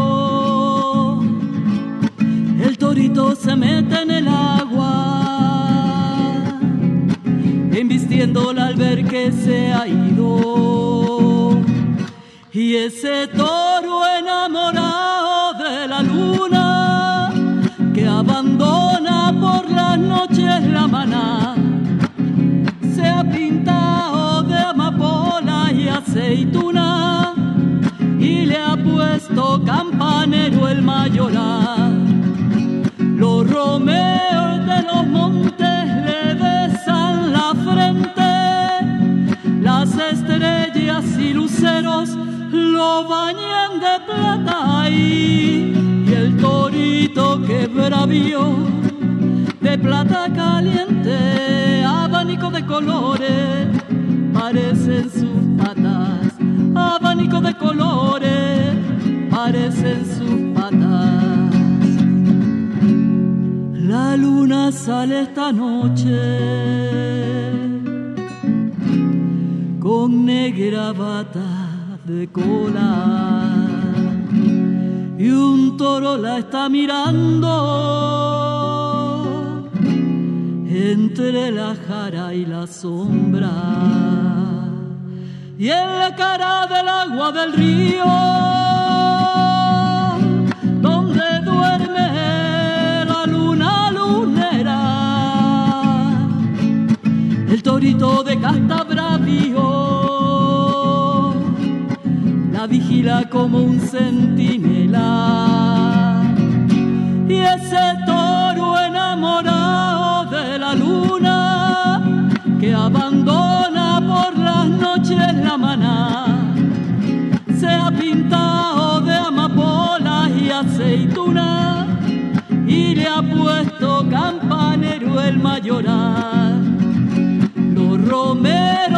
mujer que se ha ido. Y ese toro enamorado de la luna que abandona por las noches la maná se ha pintado de amapola y aceituna y le ha puesto campanero el mayoral. Los romeos de los montes frente, las estrellas y luceros lo bañan de plata y, y el torito que bravió de plata caliente, abanico de colores, parecen sus patas, abanico de colores, parecen sus patas. La luna sale esta noche con negra bata de cola. Y un toro la está mirando entre la jara y la sombra. Y en la cara del agua del río donde duerme la luna lunera el torito de casta la vigila como un centinela. Y ese toro enamorado de la luna que abandona por las noches la maná. Se ha pintado de amapola y aceituna y le ha puesto campanero el mayoral. Los romeros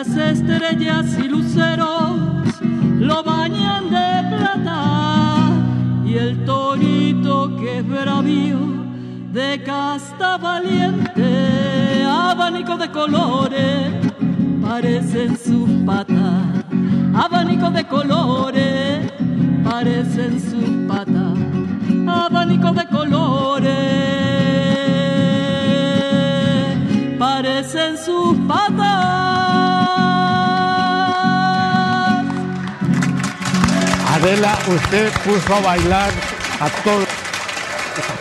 las estrellas y luceros lo bañan de plata. Y el torito que es bravío de casta valiente, abanico de colores, parecen sus patas, abanico de colores, parecen sus patas. Abanico de colores, parecen sus patas. Adela, usted puso a bailar a todos.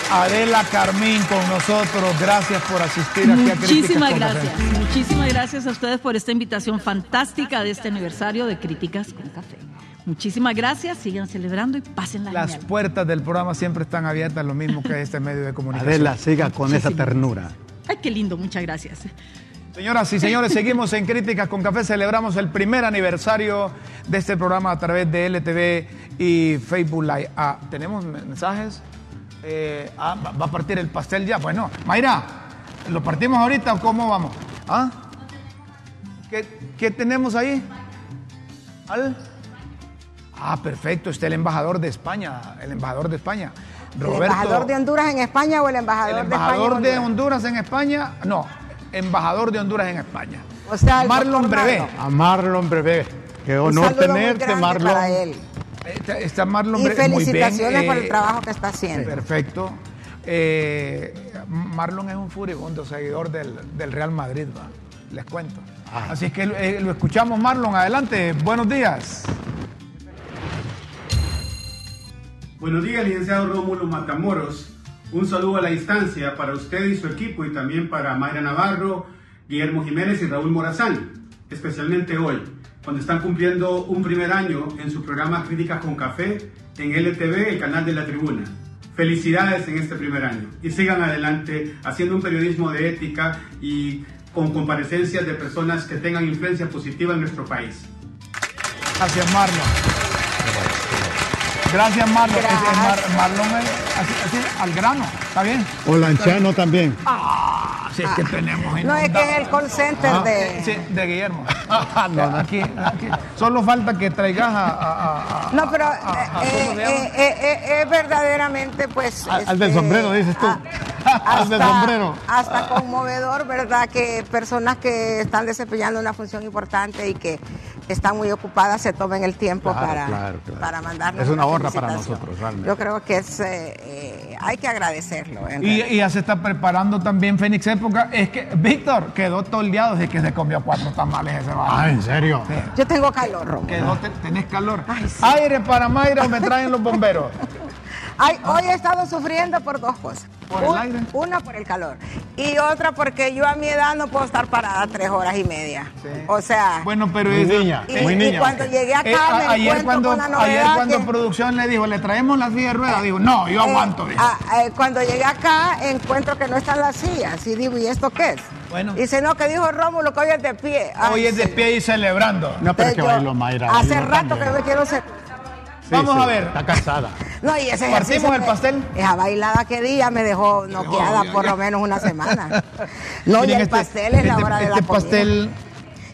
Adela Carmín con nosotros, gracias por asistir aquí a Críticas Muchísimas con Café. gracias. Muchísimas gracias a ustedes por esta invitación fantástica de este aniversario de Críticas con Café. Muchísimas gracias, sigan celebrando y pasen la Las puertas del programa siempre están abiertas, lo mismo que este medio de comunicación. Adela, siga con esa ternura. Ay, qué lindo, muchas gracias. Señoras y señores, seguimos en Críticas con Café. Celebramos el primer aniversario de este programa a través de LTV y Facebook Live. Ah, ¿Tenemos mensajes? Eh, ah, va- ¿Va a partir el pastel ya? Bueno, Mayra, ¿lo partimos ahorita o cómo vamos? ¿Ah? ¿Qué, qué tenemos ahí? ¿Al? Ah, perfecto, está el embajador de España, el embajador de España. ¿El embajador de Honduras en España o el embajador, el de España? embajador de? Honduras en España, no, embajador de Honduras en España. O sea, Marlon Brevé. A Marlon Brevé. Qué honor tenerte, Marlon. para él. Está, está Marlon Y Brevé, muy bien, felicitaciones por el eh, trabajo que está haciendo. Perfecto. Eh, Marlon es un furibundo seguidor del, del Real Madrid, va, les cuento. Así es que eh, lo escuchamos, Marlon. Adelante, buenos días. Buenos días, licenciado Rómulo Matamoros. Un saludo a la distancia para usted y su equipo y también para Mayra Navarro, Guillermo Jiménez y Raúl Morazán, especialmente hoy, cuando están cumpliendo un primer año en su programa Críticas con Café en LTV, el canal de la tribuna. Felicidades en este primer año y sigan adelante haciendo un periodismo de ética y con comparecencias de personas que tengan influencia positiva en nuestro país. Gracias, Marlon. Gracias, Marlon. Es- es Mar- Marlon al grano, ¿está bien? Olanciano también. Ah, sí, es que tenemos No, es que es el call center Ah, de... Sí, de Guillermo. [LAUGHS] No, no, aquí, aquí. Solo falta que traigas a. a- a- No, pero a- eh, eh, eh, eh, es verdaderamente, pues... Al- al del sombrero, dices tú. A- de sombrero. hasta conmovedor, ¿verdad? Que personas que están desempeñando una función importante y que están muy ocupadas se tomen el tiempo Claro, para, claro, claro. para mandarnos Es una honra felicitación. para nosotros, realmente. Yo creo que es, eh, eh, hay que agradecerlo. Y, ya se está preparando también Fénix Época. Es que Víctor quedó toldeado de que se comió cuatro tamales ese vato. Ah, ¿en serio? Sí. Yo tengo calor, Romo. Quedó, te- tenés calor. Aire para Mayra o me traen los bomberos. [LAUGHS] Ay, hoy he estado sufriendo por dos cosas. ¿Por el aire? Una por el calor y otra porque yo a mi edad no puedo estar parada tres horas y media. O sea, Bueno, pero Muy es niña, y, muy y niña. cuando llegué acá Eh, a- me ayer encuentro cuando, con la ayer cuando que- producción le dijo, le traemos la silla de ruedas, dijo, no, yo Eh, aguanto. dijo. ah, eh, cuando llegué acá encuentro que no están las sillas y digo, ¿y esto qué es? Bueno. Dice, no, que dijo Rómulo que hoy es de pie. Ay, Hoy es de pie y celebrando. No, pero es que Yo- bailó Mayra. Hace rato también. que me quiero ser. Sí, Vamos sí, a ver. Está cansada. [LAUGHS] No, y ese ¿Partimos el pastel? Esa bailada que día me dejó noqueada por lo menos una semana. [LAUGHS] No, y el este- pastel es la este- hora de la este comida. pastel.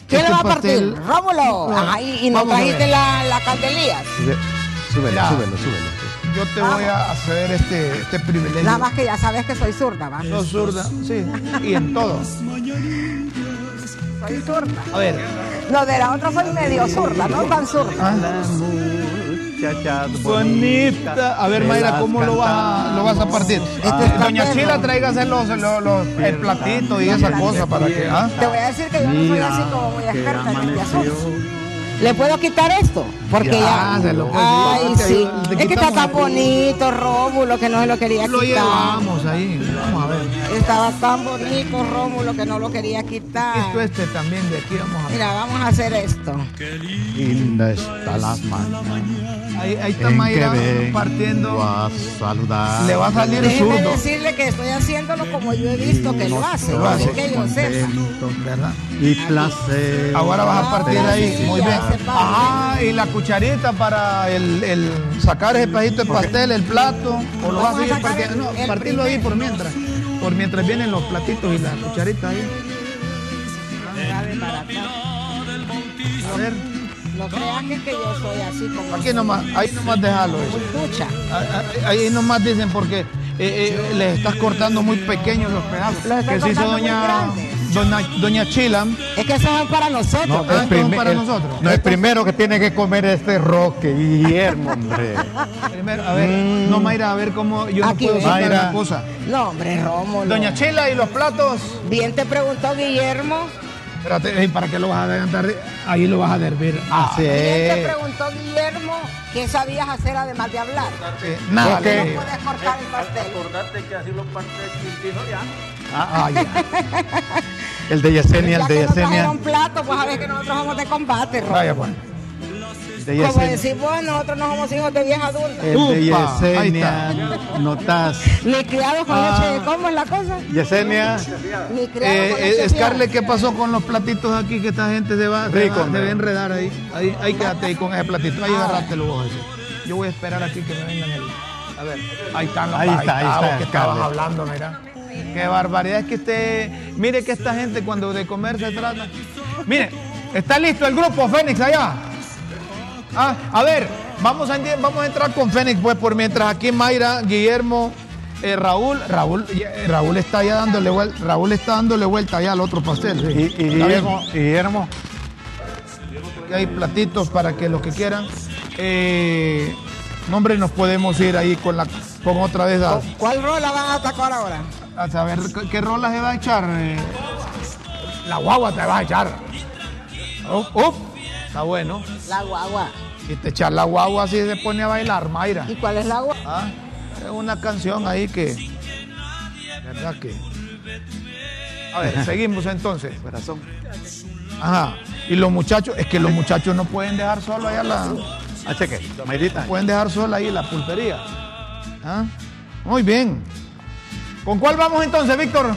¿Quién este le va a partir? pastel- Rómulo. No, Ajá, y, y no trajiste la, la candelilla. Súbelo, súbelo, súbelo. Yo te voy a hacer este, este privilegio. Nada más que ya sabes que soy zurda, ¿va? Sos zurda, sí, y en todo. Soy zurda. A ver, No, de la otra soy medio zurda, no tan zurda. Ah. Muchachas bonita. A ver, Mayra, ¿cómo lo vas, a, lo vas a partir? Este Doña. Chila, tráigase los, los, los- el platito y esa cosa para que. ¿ah? Te voy a decir que yo no soy así como muy experta en este asunto. ¿Le puedo quitar esto? Porque ya. Ya, se lo Ay, sí. Te Es que está tan bonito, Rómulo, que no se lo quería Lo quitar. llevamos ahí, vamos a ver. Estaba tan bonito, Rómulo, que no lo quería quitar. Esto este también de aquí, vamos a ver. Mira, vamos a hacer esto. Linda está las mañanas. Ahí, ahí está Mayra partiendo. a saludar. Le va a salir Déjeme zurdo. decirle que estoy haciéndolo como yo he visto que lo hace. Lo hace. Así que yo. ¿Verdad? Y placer. Ahora vas a partir ahí, sí, muy ya bien. se. Ajá, y la cucharita para el, el sacar ese pedacito de pastel, el plato, o lo vas a partiendo. No, el- partirlo ahí por mientras. Por mientras vienen los platitos y la cucharita ahí. A ver, No crean que, que yo soy así como. aquí nomás, ahí nomás déjalo eso. Muy ducha. Ahí ahí nomás dicen porque eh, eh, les estás cortando muy pequeños los pedazos. Los que se hizo muy doña, Chila. Es que eso es para nosotros. No, Ah, es para nosotros. no, el primero que tiene que comer es este Roque, Guillermo, hombre. Primero, a ver, no Mayra, a ver cómo yo no Aquí puedo sacar Mayra. la cosa. No, hombre, Rómulo. Doña Chila y los platos. Bien te preguntó Guillermo. Espérate, ¿para qué lo vas a adelantar? Ahí lo vas a dervir. Ah, Bien te preguntó Guillermo qué sabías hacer además de hablar. sí, nada. Le No puedes cortar el pastel. Acordate que así lo parte Quintino ya. Ah, ah, ya. [LAUGHS] El de Yesenia, el Ya de que no Yesenia. trajeron plato, pues a ver que nosotros somos de combate. Vaya, pues. De Como Yesenia. decir, bueno, nosotros no somos hijos de vieja adulta. El de Yesenia. Notas. Ni criados con Ah. leche de cómo es la cosa. Yesenia. Ni criados con Eh, leche eh, Scarlett, ¿qué pasó con los platitos aquí? Que esta gente se va, se Rico, va, se va a enredar ahí. Ahí, ahí quédate ahí con ese platito. Ahí agarrátelo vos ese. Yo voy a esperar aquí que me vengan el. A ver, ahí están los Ahí está, ahí está, que estabas hablando, mira. Qué barbaridad es que usted. Mire que esta gente cuando de comer se trata. Mire, está listo el grupo Fénix allá. Ah, a ver, vamos a, vamos a entrar con Fénix, pues, por mientras aquí Mayra, Guillermo, eh, Raúl, Raúl, eh, Raúl está ya dándole vuelta, Raúl está dándole vuelta allá al otro pastel. sí. Y. Guillermo, y Guillermo. Y hay platitos para que los que quieran. Eh, no, hombre, nos podemos ir ahí con la con otra de esas. ¿Cuál rola van a atacar ahora? A saber qué- qué rola se va a echar. eh. La guagua te va a echar. Está bueno. La guagua. Si te echar la guagua así se pone a bailar, Mayra. ¿Y cuál es la guagua? Ah, es una canción ahí que. ¿Verdad que? A ver, [LAUGHS] seguimos entonces. Corazón. Ajá. Y los muchachos, es que los muchachos no pueden dejar solo allá la. Ah, cheque. Mayrita. Pueden dejar sola ahí la pulpería. ¿Ah? Muy bien. ¿Con cuál vamos entonces, Víctor?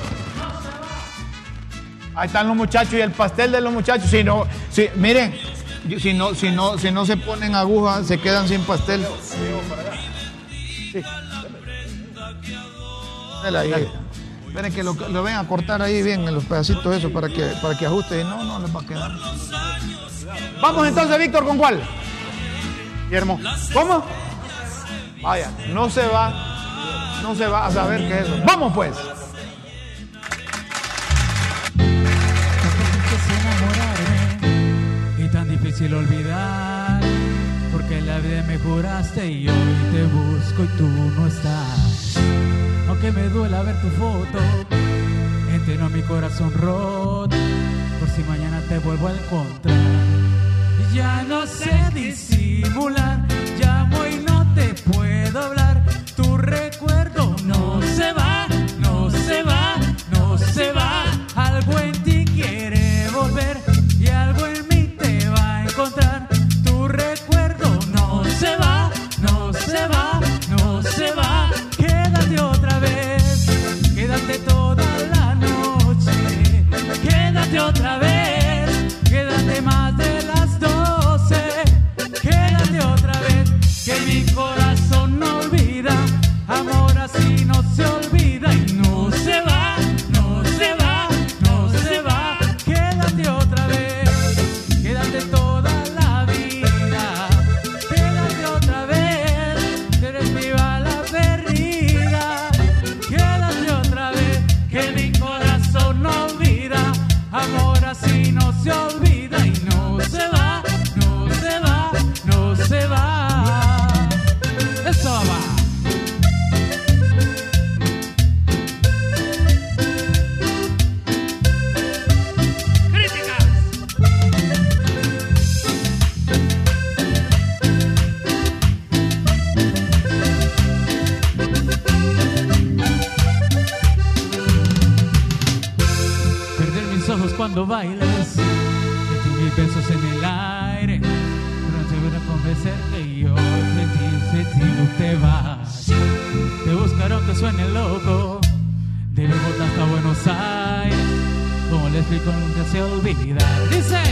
Ahí están los muchachos y el pastel de los muchachos. Si no, si, miren, si no, si no, si no se ponen agujas, se quedan sin pastel. Sí. Esperen que lo, lo ven a cortar ahí bien en los pedacitos esos para que, para que ajuste. No, no les va a quedar. Vamos entonces, Víctor, ¿con cuál? Guillermo. ¿Cómo? Vaya, no se va. no se va a saber qué es eso. Vamos pues. Difícil olvidar porque la vida me juraste y hoy te busco y tú no estás. Aunque me duela ver tu foto entero mi corazón roto por si mañana te vuelvo a encontrar. Ya no sé disimular llamo y no te puedo hablar tu recuerdo Otra vez, cuando bailas, sentir mis besos en el aire. Pero no te voy a convencer que yo de ti, de no te vas. Te buscaron que suene loco, de Bogotá hasta Buenos Aires. Como le explico, nunca se olvida. Dice,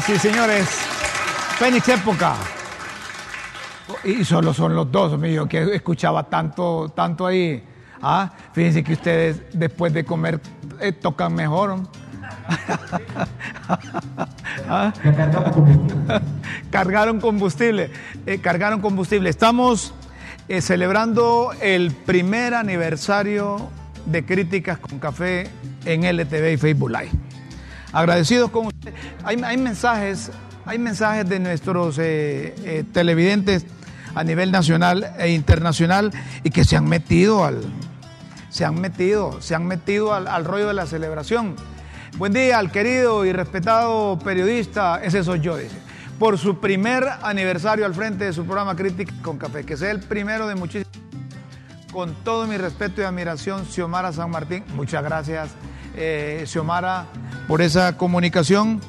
Señoras señores, Fénix Época. Y solo son los dos, mío, que escuchaba tanto, tanto ahí. Ah, fíjense que ustedes después de comer eh, tocan mejor. [LAUGHS] Ah. Cargaron combustible. eh, cargaron combustible. Estamos eh, celebrando el primer aniversario de Críticas con Café en LTV y Facebook Live. Agradecidos con ustedes. Hay, hay mensajes, hay mensajes de nuestros eh, eh, televidentes a nivel nacional e internacional y que se han metido al, se han metido, se han metido al rollo de la celebración. Buen día al querido y respetado periodista, ese soy yo, dice, por su primer aniversario al frente de su programa Crítica con Café, que sea el primero de muchísimos. Con todo mi respeto y admiración, Xiomara San Martín, muchas gracias, eh, Xiomara, por esa comunicación.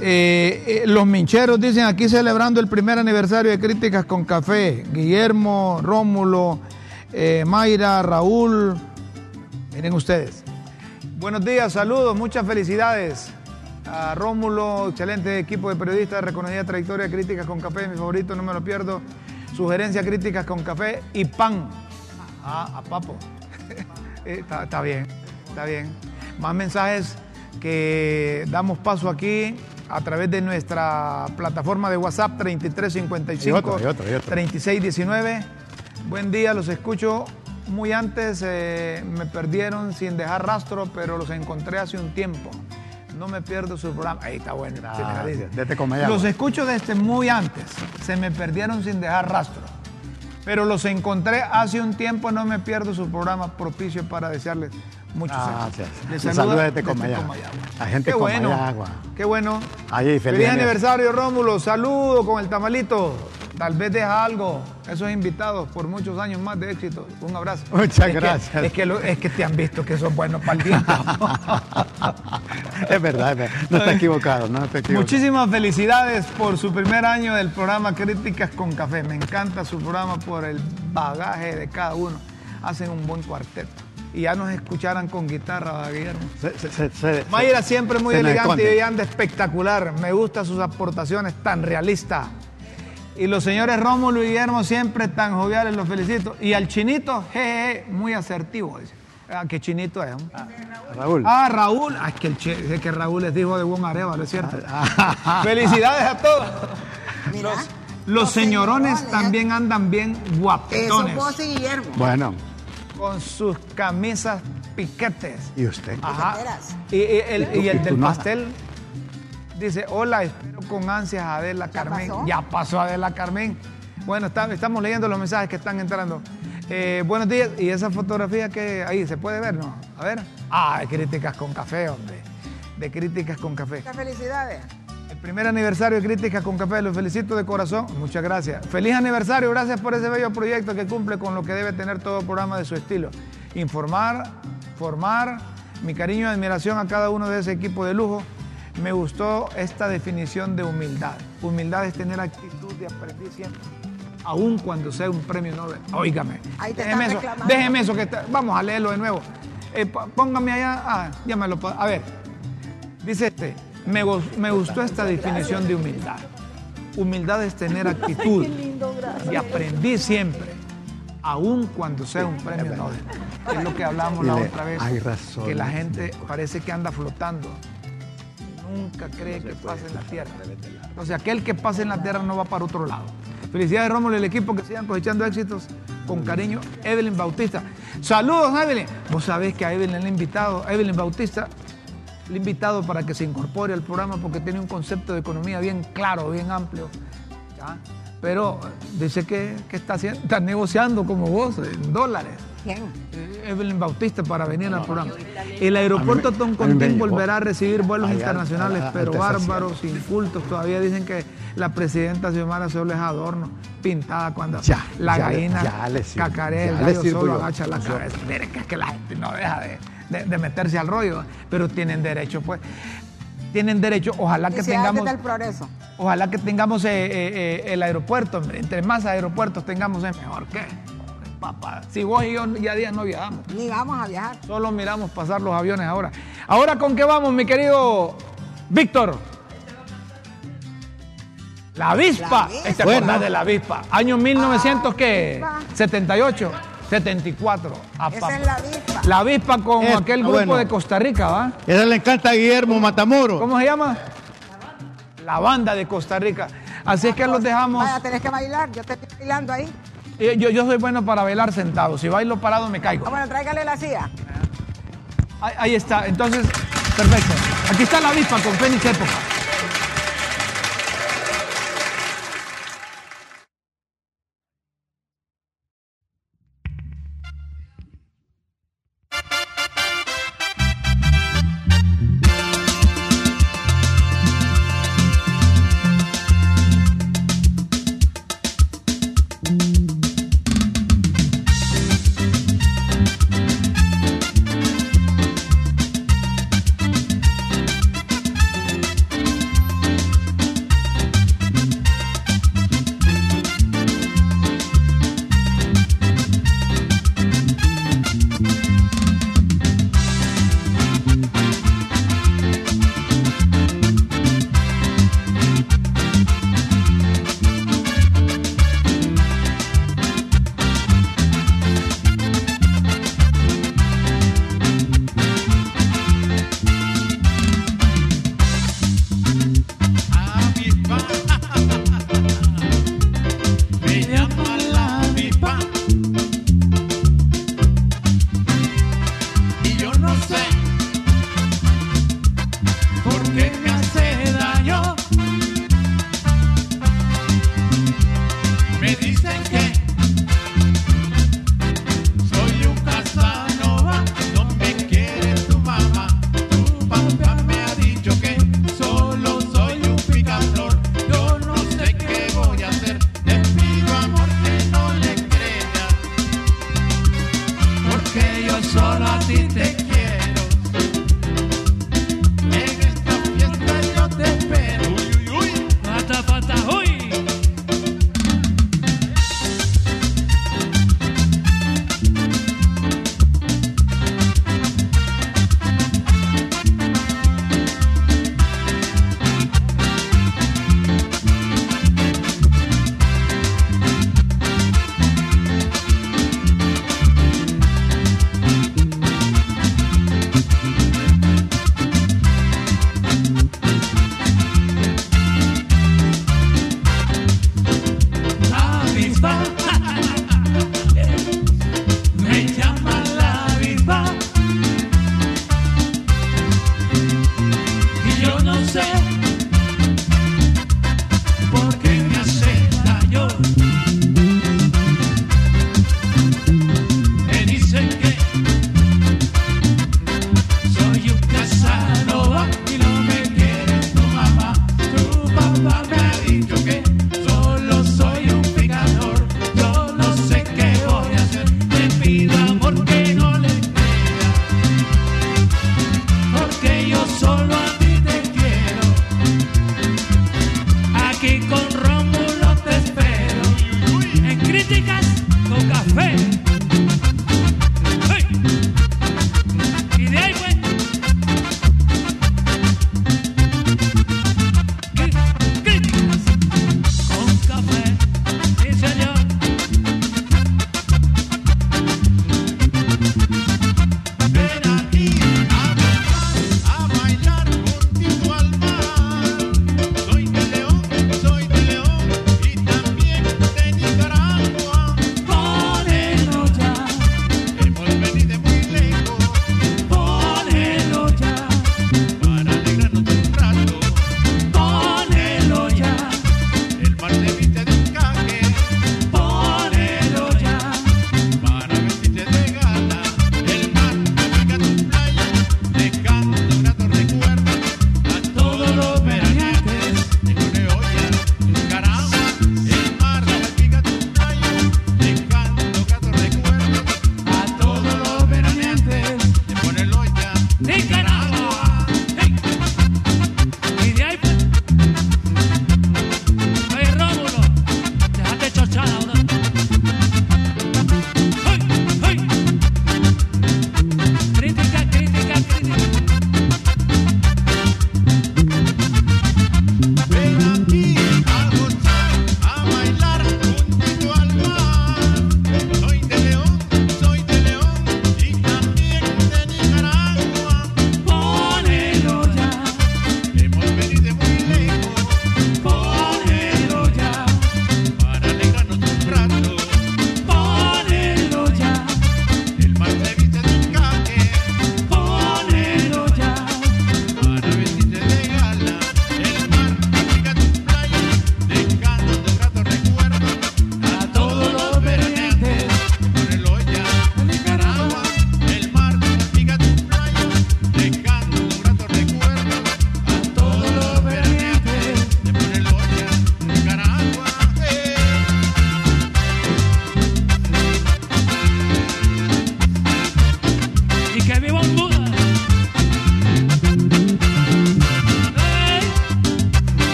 Eh, eh, los mincheros dicen aquí celebrando el primer aniversario de Críticas con Café. Guillermo, Rómulo, eh, Mayra, Raúl. Miren ustedes. Buenos días, saludos, muchas felicidades. A Rómulo, excelente equipo de periodistas, reconocida trayectoria, críticas con café, mi favorito, no me lo pierdo. Sugerencia, críticas con café y pan. Ah, a papo. [LAUGHS] Eh, está, está bien, está bien. Más mensajes que damos paso aquí a través de nuestra plataforma de WhatsApp 3355 Hay otro, hay otro, hay otro. 3619. Buen día, los escucho muy antes, eh, me perdieron sin dejar rastro, pero los encontré hace un tiempo. No me pierdo su programa. Ahí está bueno. Desde Comayagua. Los escucho desde muy antes. Se me perdieron sin dejar rastro. Pero los encontré hace un tiempo. No me pierdo su programa propicio para desearles muchos Gracias. éxitos. Les Un saluda saludo desde Comayagua. Comayagua. La gente Qué bueno. Comayagua. Qué bueno. Ahí, Feliz, aniversario, Rómulo. Saludo con el tamalito. Tal vez deja algo. Esos invitados por muchos años más de éxito. Un abrazo. Muchas Es que- gracias. es, que lo- es que te han visto que sos bueno para el tiempo. Es verdad, no está equivocado, no está equivocado. Muchísimas felicidades por su primer año del programa Críticas con Café. Me encanta su programa por el bagaje de cada uno. Hacen un buen cuarteto. Y ya nos escucharan con guitarra, ¿verdad, Guillermo. Se- se- Mayra siempre muy elegante y anda espectacular. Me gustan sus aportaciones tan realistas. Y los señores Rómulo y Guillermo siempre tan joviales, los felicito. Y al chinito, jeje, muy asertivo. Dice. Ah, ¿Qué chinito es? Raúl. Ah, Raúl. Ah, es que, el es que Raúl les dijo de buen arevalo, es cierto. Ah, Felicidades a todos. Los, los señorones también andan bien Eso guapetones. vos y Guillermo. Bueno, Con sus camisas piquetes. ¿y usted? Ajá. Y, y el, y el ¿Y tú del pastel dice, hola, espero con ansias a Adela Carmen. pasó? Ya pasó Adela Carmen. Bueno, está- estamos leyendo los mensajes que están entrando. Eh, buenos días. ¿Y esa fotografía que ahí se puede ver, no? A ver. Ah, de críticas con café, hombre. De críticas con café. Muchas felicidades. El primer aniversario de Críticas con Café, los felicito de corazón. Muchas gracias. Feliz aniversario, gracias por ese bello proyecto que cumple con lo que debe tener todo programa de su estilo. Informar, formar, mi cariño y admiración a cada uno de ese equipo de lujo. Me gustó esta definición de humildad. Humildad es tener actitud de aprender siempre, aun cuando sea un premio Nobel. Óigame. Ahí te Déjeme eso, déjeme eso que está- vamos a leerlo de nuevo. Eh, póngame allá, ah, ya me lo puedo- A ver, Dice este, me, gu- me gustó esta definición de humildad. Humildad es tener [LAUGHS] actitud y aprendí siempre, aun cuando sea un premio Nobel. Es lo que hablamos la otra vez. hay razón. Que la gente parece que anda flotando. Nunca cree que pase en la tierra. O sea, aquel que pase en la tierra no va para otro lado. Felicidades, Rómulo y el equipo que sigan cosechando éxitos. Con cariño, Evelyn Bautista. Saludos, Evelyn. Vos sabés que a Evelyn le he invitado, a Evelyn Bautista, le he invitado para que se incorpore al programa porque tiene un concepto de economía bien claro, bien amplio. ¿ya? Pero eh, dice que, que está, haciendo, está negociando como vos en dólares. ¿Quién? Eh, Evelyn Bautista para venir al programa. El aeropuerto me- Toncontín volverá a recibir vuelos Allá, internacionales, pero bárbaros, incultos. Todavía dicen que la presidenta Xiomara solo es adorno, pintada cuando Ya, la ya gallina ya le sirvo, cacarea, el gallo solo yo. agacha la cabeza. Mire que es que la gente no deja de, de- de meterse al rollo, pero tienen derecho, pues. Tienen derecho, ojalá que tengamos... del progreso. Ojalá que tengamos eh, eh, el aeropuerto, hombre. Entre más aeropuertos tengamos es mejor. ¿Qué? Papá, si vos y yo ya días no viajamos. Ni vamos a viajar. Solo miramos pasar los aviones ahora. Ahora, ¿con qué vamos, mi querido Víctor? La avispa. La avispa. ¿Te acordás de la avispa? Año 1900, ¿qué? 78, 74. Ah, Esa es la avispa. La avispa con Es- aquel ah, grupo bueno. de Costa Rica, ¿va? Esa le encanta a Guillermo Matamoros. ¿Cómo se llama? La banda de Costa Rica. Así es que los dejamos. Vaya, tenés que bailar. Yo te estoy bailando ahí. Eh, Yo, yo soy bueno para bailar sentado. Si bailo parado me caigo. Ah, bueno, tráigale la silla. Ahí, ahí está. Entonces, perfecto. Aquí está la avispa con Fénix Época.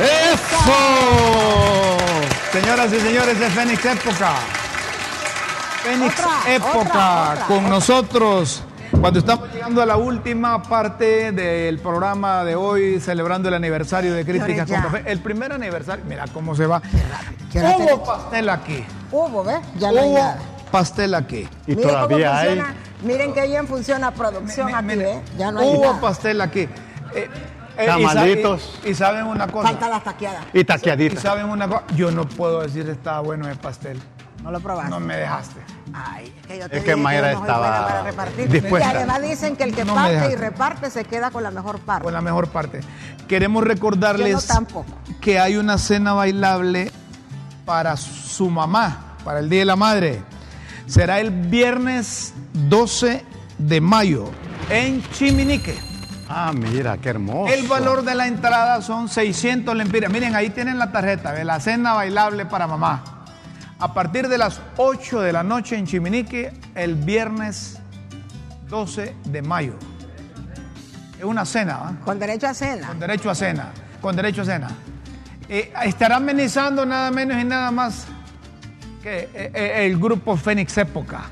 ¡Eso! Señoras y señores de Fénix Época. Fénix otra, Época con nosotros. Cuando estamos llegando a la última parte del programa de hoy, celebrando el aniversario de Críticas con Café. El primer aniversario, mira cómo se va. Qué rápido, Hubo pastel aquí. Hubo, ¿ves? Ya Hubo la pastel aquí. Y miren todavía hay. Funciona, miren que bien funciona producción aquí, miren, ¿eh? Ya no hay Hubo pastel aquí. Eh, eh, y Tamalitos. Y, y saben una cosa. Falta las taqueadas. Y Y taqueaditas. saben una cosa. Yo no puedo decir estaba bueno el pastel. No lo probaste. No me dejaste. Ay, es que yo te Es que Mayra yo no estaba para repartir. dispuesta. Y además dicen que el que No parte y reparte se queda con la mejor parte. Con la mejor parte. Queremos recordarles Yo no tampoco. que hay una cena bailable para su mamá, para el Día de la Madre. Será el viernes 12 de mayo en Chiminique. Ah, mira, qué hermoso. El valor de la entrada son 600 lempiras. Miren, ahí tienen la tarjeta de la cena bailable para mamá. A partir de las 8 de la noche en Chiminique, el viernes 12 de mayo. Es una cena. Con derecho a cena. Con derecho a cena. Con derecho a cena. Eh, estará amenizando nada menos y nada más que eh, eh, el grupo Fénix Época.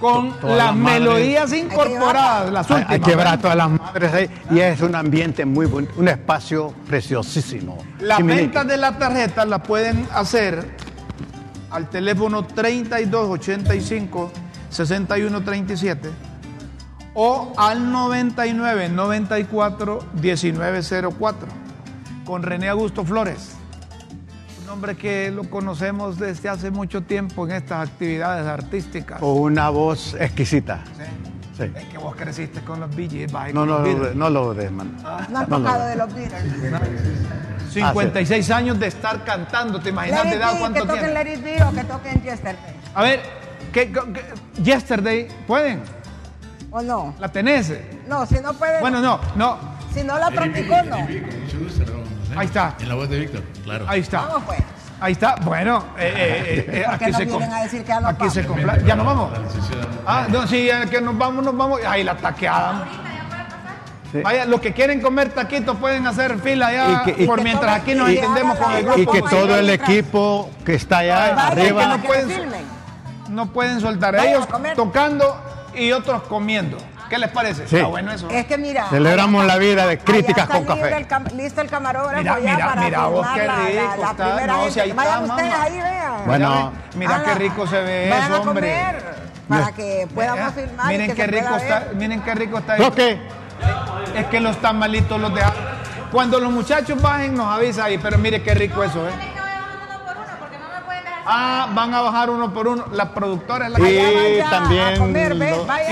Con todas las melodías incorporadas, las Hay, últimas. hay que ver a ¿verdad? todas las madres ahí. Y es un ambiente muy bonito, un espacio preciosísimo. Las ventas de la tarjeta las pueden hacer al teléfono 3285 6137 o al 99 94 1904 con René Augusto Flores. Un hombre que lo conocemos desde hace mucho tiempo en estas actividades artísticas. Con una voz exquisita. Sí. Es que vos creciste con los vas No, con no, los no, lo des, man. No han No, no, tocado no. de los Beatles. 56 años de estar cantando, ¿te imaginas de edad que cuánto toquen tiene? Let It Be o que toquen Yesterday. A ver, ¿qué, qué- Yesterday, ¿pueden? ¿O no? ¿La tenés? No, si no puede. Bueno, no, no. Si no la practicó, no. Ahí está. En la voz de Víctor, claro. Ahí está. Vamos pues. Ahí está. Bueno, eh, eh, [LAUGHS] eh, Porque aquí no se vienen com- a decir que ya no Aquí se compra. ¿Ya nos vamos? Ah, no, sí, ya que nos vamos, nos vamos. Ahí la taqueada. Sí. Vaya, los que quieren comer taquitos pueden hacer fila ya. Y que- y por que- mientras aquí nos entendemos con el grupo. Y que todo el equipo que está allá arriba. no pueden-. No pueden soltar. Ellos tocando y otros comiendo. ¿Qué les parece? Sí. Está bueno eso. Es que mira. Celebramos la vida de críticas con café. el cam- listo el camarógrafo Mira, ya mira, para mira vos qué la- la- rico la está. primera No, si ahí Vayan está, ustedes mamá. ahí, vean. Bueno. Mira qué rico se ve vayan eso, a hombre. comer para que podamos Eh, filmar. y Miren que qué se rico está, ver. miren qué rico está. ¿Lo qué? Es que los tamalitos los dejan. Cuando los muchachos bajen nos avisa ahí, pero mire qué rico eso, ¿eh? Ah, van a bajar uno por uno. Las productoras la Y Allá vaya a también comer.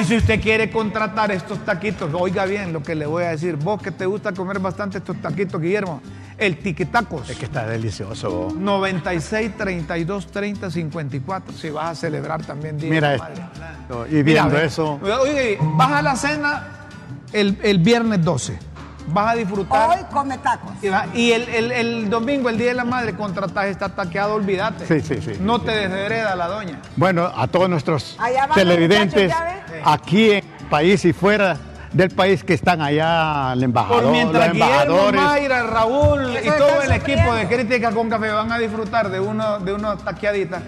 Y si usted quiere contratar estos taquitos, oiga bien lo que le voy a decir. Vos que te gusta comer bastante estos taquitos, Guillermo, el tiquetacos. Es que está delicioso. 96 32 30 54. Si vas a celebrar también Día Mira esto. Y viendo Mira, eso. Oye, vas a la cena el, el viernes 12. Vas a disfrutar. Hoy come tacos. Y, va- y el, el- el domingo, el Día de la Madre, contratas está taqueado, olvídate. Sí, sí, sí. No te deshereda la doña. Bueno, a todos nuestros televidentes muchachos, ¿ya aquí en el país y fuera del país que están allá, el embajador, Por mientras los Guillermo, embajadores. Mayra, Raúl y todo el equipo de. Crítica con Café van a disfrutar de uno de unas taqueaditas.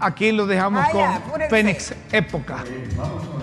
Aquí los dejamos con. Fénix Época. know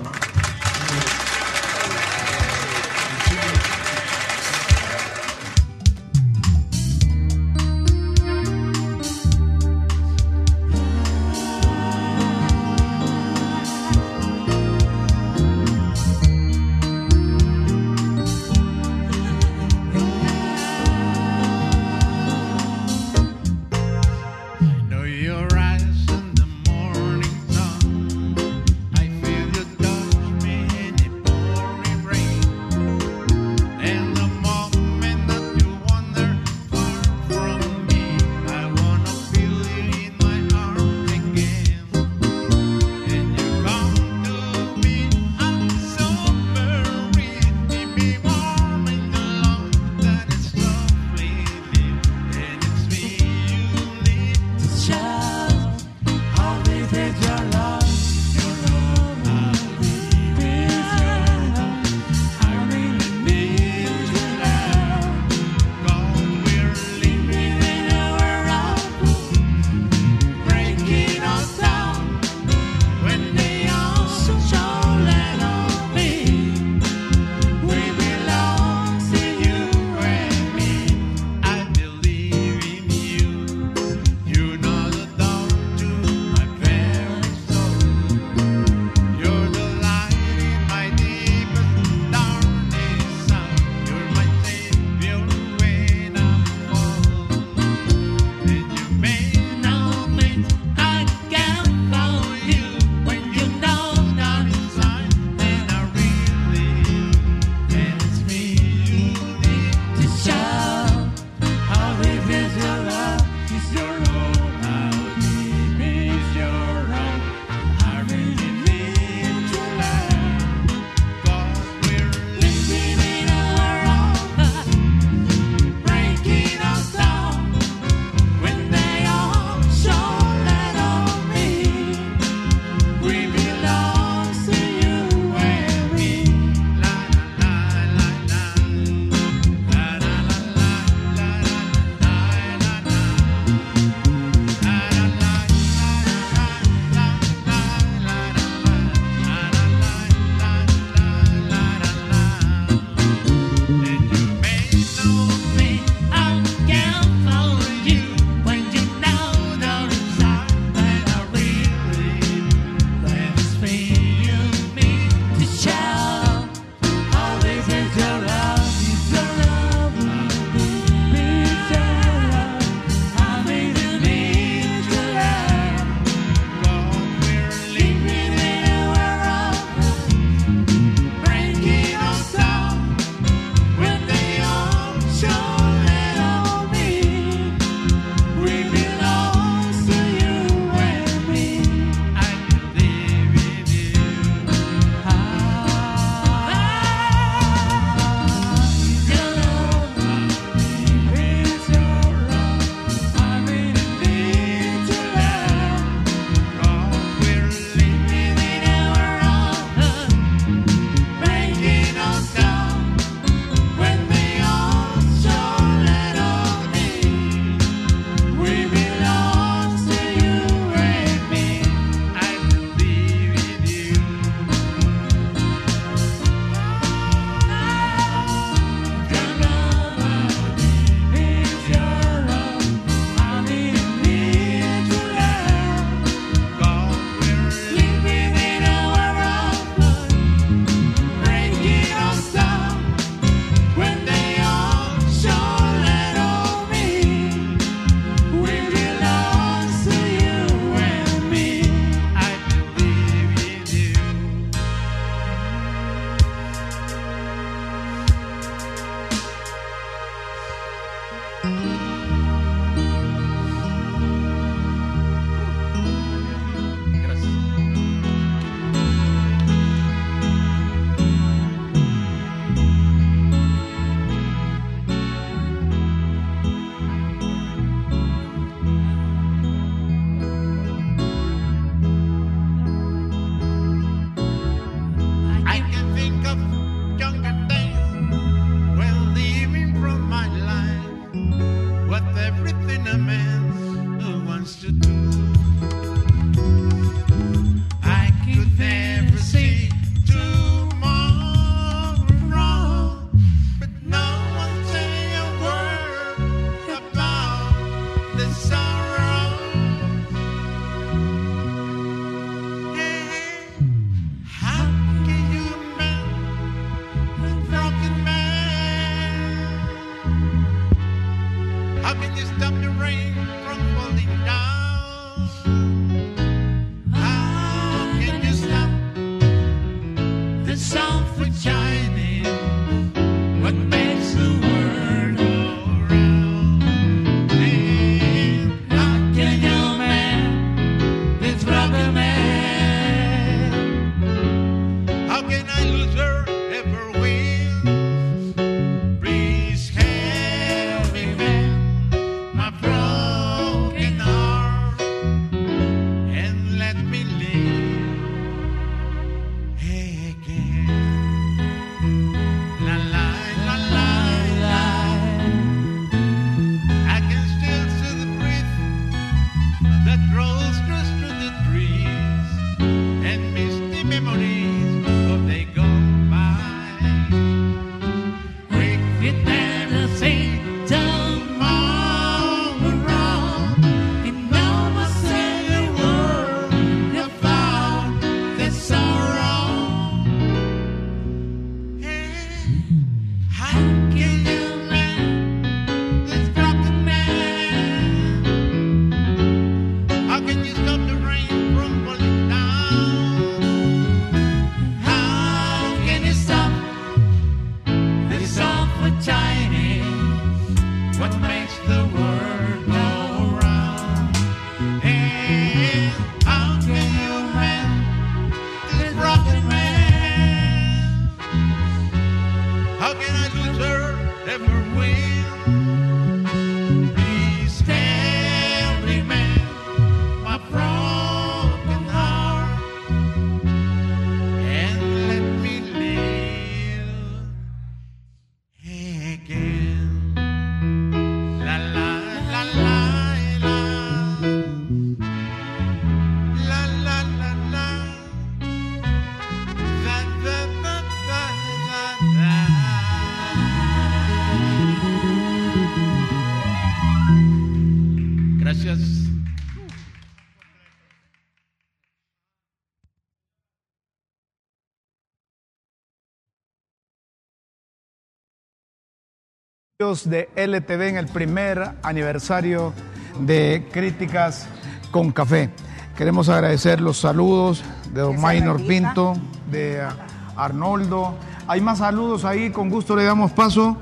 de LTV en el primer aniversario de Críticas con Café. Queremos agradecer los saludos de Don Maynor. Pinto, de Arnoldo. Hay más saludos ahí, con gusto le damos paso.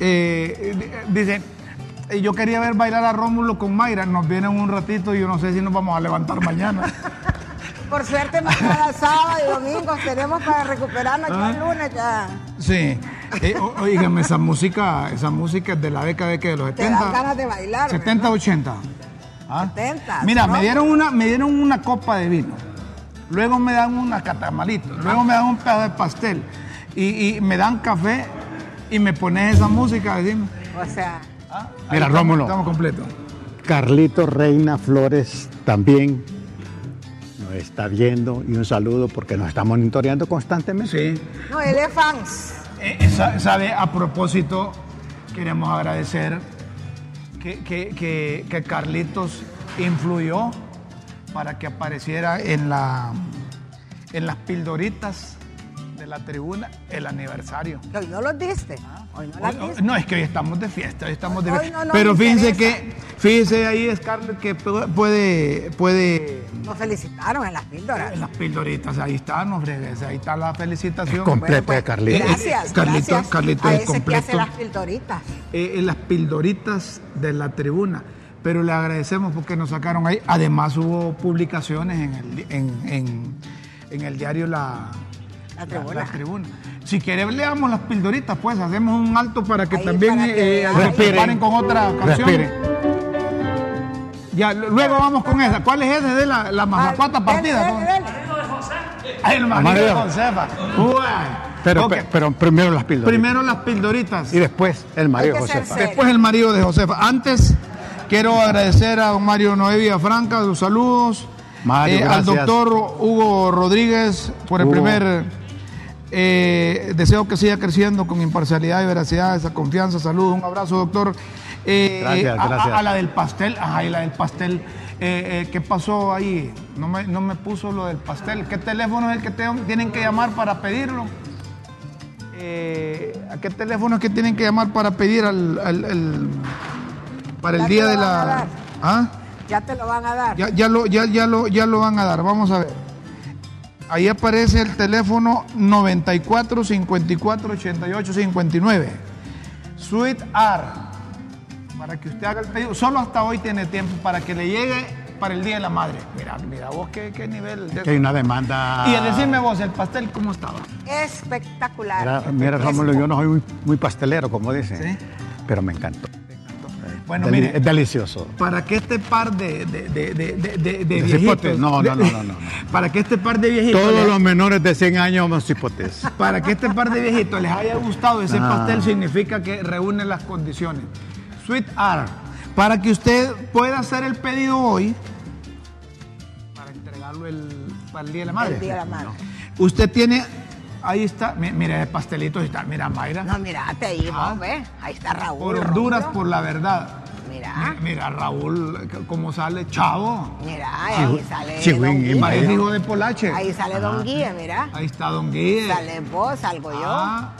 Eh, eh, dice, eh, yo quería ver bailar a Rómulo con Mayra, nos vienen un ratito y yo no sé si nos vamos a levantar mañana. [LAUGHS] Por suerte, mañana sábado y domingo tenemos para recuperarnos. Ya el Ah. lunes ya Sí, Eh, o- oígame, esa música, esa música es de la década de, que de los te dan 70. ganas de bailar. 70, 80. ¿Ah? 70. Mira, me dieron, una, me dieron una copa de vino, luego me dan una catamalito, luego me dan un pedazo de pastel y, y me dan café y me pones esa música. Decime. O sea, Mira, Ahí Rómulo. Estamos completos. Carlito Reina Flores también está viendo y un saludo porque nos está monitoreando constantemente. Sí. no, él es fans. Eh, sa- sabe, a propósito, queremos agradecer que, que- que- que Carlitos influyó para que apareciera en, la, en las pildoritas de la tribuna el aniversario. Hoy no los diste. Hoy no Hoy- es que hoy estamos de fiesta, hoy estamos de fiesta. no Pero fíjense interesa. que, fíjense ahí, Scarlett, que pu- puede, puede, Nos felicitaron en las píldoras. en las pildoritas, ahí está, no fregues, ahí está la felicitación. completo de Carlito. Gracias, Carlito- gracias Carlito a es ese que hace completo. las pildoritas. eh, en las pildoritas de la tribuna. Pero le agradecemos porque nos sacaron ahí. Además hubo publicaciones en el, en, en- en el diario La, La tribuna. Tribuna. Si quiere leamos las pildoritas, pues hacemos un alto para que Ahí, también para que eh, se paren con otra canción. Respire. Ya, luego vamos con esa. ¿Cuál es esa de la, la mazacuata Ah, partida? dele, dele. Ay, el marido Marido. de Josefa. Uy. Pero, pero primero las píldoras. Primero las pildoritas. Y después el marido ser Josefa. Después el marido de Josefa. Antes quiero agradecer a don Mario Noevia Franca sus saludos. Mario, Eh, al doctor Hugo Rodríguez por el Hugo. primer eh, deseo que siga creciendo con imparcialidad y veracidad, esa confianza. Saludos, un abrazo, doctor. Eh, Gracias, eh, a- a- gracias. A, la del pastel, ajá, y la del pastel. Eh, eh, ¿Qué pasó ahí? No me, no me puso lo del pastel. ¿Qué teléfono es el que te- tienen que llamar para pedirlo? Eh, ¿A qué teléfono es que tienen que llamar para pedir al, al- al- para el Ya día te de la... dar. ¿Ah? Ya te lo van a dar. Ya, ya, lo, ya, ya, lo, ya lo van a dar. Vamos a ver. Ahí aparece el teléfono 94 54 88 59. Sweet R. Para que usted haga el pedido. Solo hasta hoy tiene tiempo para que le llegue para el Día de la Madre. Mira, mira vos qué, qué nivel. de- Que hay una demanda. Y a decirme vos, el pastel, ¿cómo estaba? Espectacular. Mira, mira, Rómulo, yo no soy muy, muy pastelero, como dicen. Pero me encantó. Bueno, Deli- mire. Es delicioso. Para que este par de, de, de, de, de, de- de De viejitos. No, no, no, no, no. [LAUGHS] Para que este par de viejitos. Todos les- los menores de 100 años somos cipotes. [LAUGHS] Para que este par de viejitos les haya gustado ese Ah. pastel significa que reúne las condiciones. Sweet Art. Para que usted pueda hacer el pedido hoy, para entregarlo el, para el Día de la Madre. El Día de la Madre. Usted tiene, ahí está, mi- mira el pastelito, ahí está, mira Mayra. No, mirate ahí, vos, ves. Ahí está Raúl. Por Honduras, por la verdad. Mira. Mira, mira, Raúl, cómo sale, chavo. Mira, ahí Chihu- sale Chihuín, Don Guille. hijo de Polache. Ahí sale Don. Guille, mira. Ahí está Don Guille. Sale vos, salgo yo. Ah,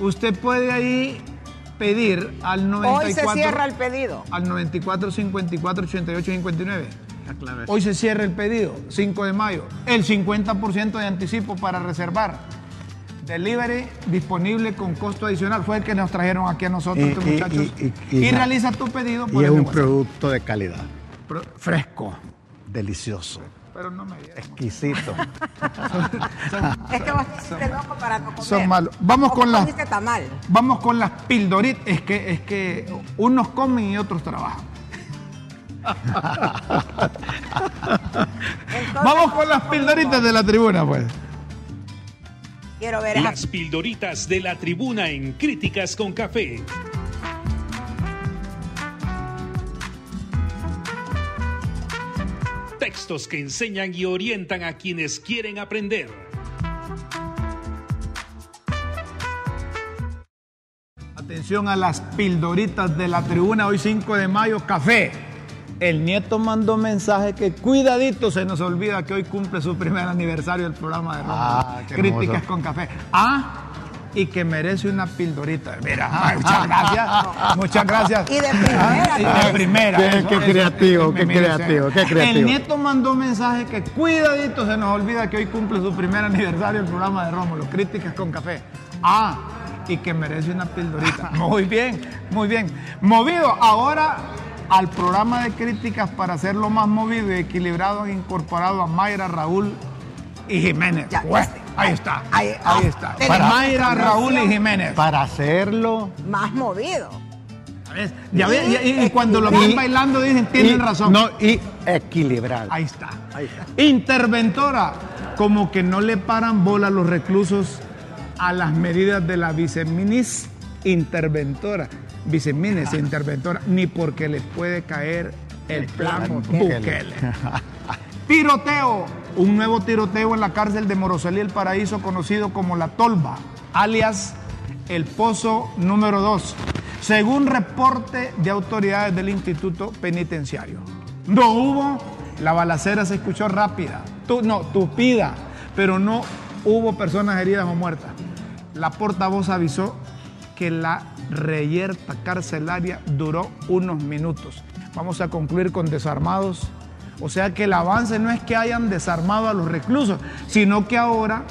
usted puede ahí pedir al 94. Hoy se cierra el pedido. Al 94 54 88 59. Hoy se cierra el pedido, 5 de mayo. El 50% de anticipo para reservar. Delivery disponible con costo adicional. Fue el que nos trajeron aquí a nosotros, Y- estos y- muchachos. y- Y, y- y- realiza tu pedido por Y es un WhatsApp. producto de calidad. Pro- fresco. Delicioso. Pero no me digas. Exquisito. [LAUGHS] Es que vos te loco para no comer. Son malos. Vamos ¿O con las-. Vamos con las pildoritas. Es que, es que unos comen y otros trabajan. [LAUGHS] Vamos con las pildoritas de la tribuna, pues. Quiero ver esa Las pildoritas de la tribuna en Críticas con Café. Textos que enseñan y orientan a quienes quieren aprender. Atención a las pildoritas de la tribuna, hoy 5 de mayo, café. El nieto mandó mensaje que cuidadito se nos olvida que hoy cumple su primer aniversario del programa de Roma. Ah, Críticas hermoso. con café. Ah, y que merece una pildorita. Mira, ay, muchas [LAUGHS] gracias. Muchas gracias. Y de primera, Ah, y de pues. primera. Qué- eso, qué eso, creativo, qué creativo, qué creativo. El nieto mandó mensaje que cuidadito se nos olvida que hoy cumple su primer aniversario del programa de Rómulo. Críticas con café. Ah, y que merece una pildorita. [LAUGHS] Muy bien, muy bien. Movido ahora al programa de críticas para hacerlo más movido y equilibrado han incorporado a Mayra, Raúl y Jiménez. Ya, ahí está. Ahí, Ahí, ah, está. tenemos Mayra, Raúl y. Jiménez. Para hacerlo. más movido. ¿Ves? Ya ve, y, y- y cuando lo ven bailando dicen, tienen y- razón. No, y equilibrado. Ahí está. Ahí está. Interventora, como que no le paran bola a los reclusos a las medidas de la viceministra interventora. Viceministra interventora, ni porque les puede caer el plan Bukele. Tiroteo, un nuevo tiroteo en la cárcel de Moroselí, el paraíso conocido como La Tolva, alias el Pozo número 2, según reporte de autoridades del Instituto Penitenciario. No hubo, la balacera se escuchó rápida, tu- no, tupida, pero no hubo personas heridas o muertas. La portavoz avisó que la reyerta carcelaria duró unos minutos. Vamos a concluir con desarmados. O sea que el avance no es que hayan desarmado a los reclusos, sino que ahora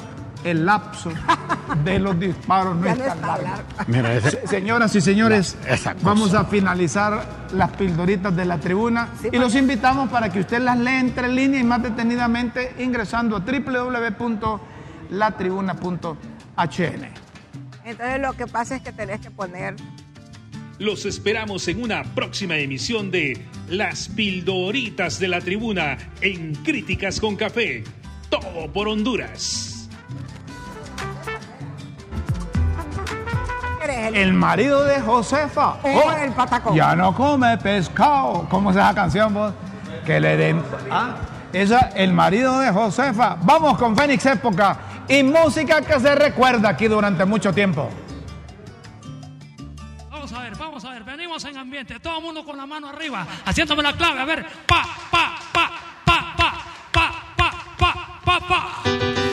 el lapso de los disparos no es tan largo. Mira, ese- Señoras y señores, vamos a finalizar las pildoritas de la tribuna Sí, y los invitamos para que usted las lea entre líneas y más detenidamente ingresando a www.latribuna.hn. Entonces lo que pasa es que tenés que poner Los esperamos en una próxima emisión de Las Pildoritas de la Tribuna en Críticas con Café. Todo por Honduras. eres el, marido de Josefa. o el patacón. Ya no come pescado. ¿Cómo es esa canción vos? Que le den. Ah, esa, el marido de Josefa. Vamos con Fénix Época y música que se recuerda aquí durante mucho tiempo. Vamos a ver, vamos a ver, venimos en ambiente, todo el mundo con la mano arriba, haciéndome la clave, a ver, pa, pa, pa, pa, pa, pa, pa, pa, pa, pa.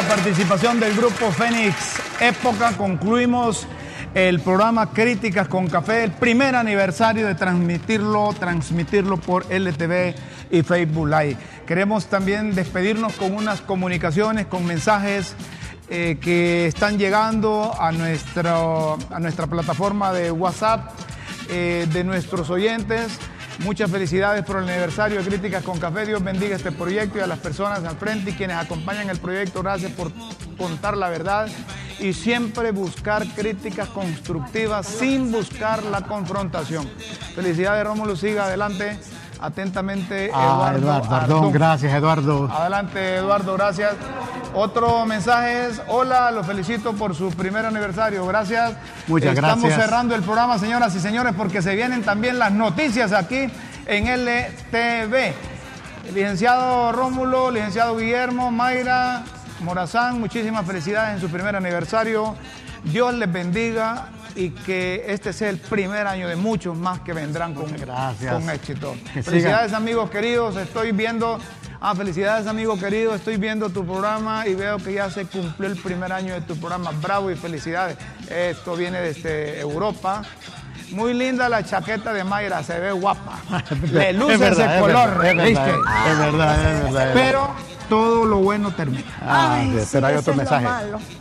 Esta participación del grupo Fénix Época concluimos el programa Críticas con Café, el primer aniversario de transmitirlo, transmitirlo por LTV y Facebook Live. Queremos también despedirnos con unas comunicaciones, con mensajes eh, que están llegando a, nuestro, a nuestra plataforma de WhatsApp eh, de nuestros oyentes. Muchas felicidades por el aniversario de Críticas con Café. Dios bendiga este proyecto y a las personas al frente y quienes acompañan el proyecto. Gracias por contar la verdad y siempre buscar críticas constructivas sin buscar la confrontación. Felicidades, Rómulo. Siga adelante. Atentamente, Ah, Eduardo. Eduardo, Ardón. Ardón, gracias, Eduardo. Adelante, Eduardo, gracias. Otro mensaje es, hola, los felicito por su primer aniversario, gracias. Muchas Estamos gracias. cerrando el programa, señoras y señores, porque se vienen también las noticias aquí en LTV. Licenciado Rómulo, licenciado Guillermo, Mayra, Morazán, muchísimas felicidades en su primer aniversario. Dios les bendiga y que este sea el primer año de muchos más que vendrán con, con éxito. Que Felicidades amigos queridos, estoy viendo, ah, felicidades amigo querido, estoy viendo tu programa y veo que ya se cumplió el primer año de tu programa. Bravo y felicidades. Esto viene desde Europa. Muy linda la chaqueta de Mayra, se ve guapa. Le [LAUGHS] luce Es verdad, ese es color, verdad, es ¿viste? verdad, es verdad, es verdad, es Pero todo lo bueno termina. Ah, Ay, sí, pero hay otro mensaje.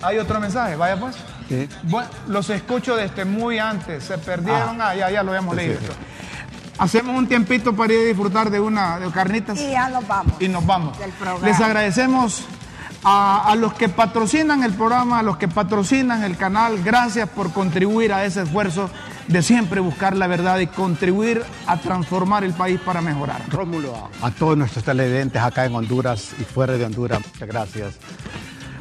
Hay otro mensaje, vaya pues. Sí. Bueno, los escucho desde muy antes, se perdieron, ah, ya, ya lo Sí, leído. Hacemos un tiempito para ir a disfrutar de una de carnitas Y ya nos vamos. y nos vamos. Del programa. Les agradecemos a, a los que patrocinan el programa, a los que patrocinan el canal. Gracias por contribuir a ese esfuerzo de siempre buscar la verdad y contribuir a transformar el país para mejorar. Rómulo, a todos nuestros televidentes acá en Honduras y fuera de Honduras, muchas gracias.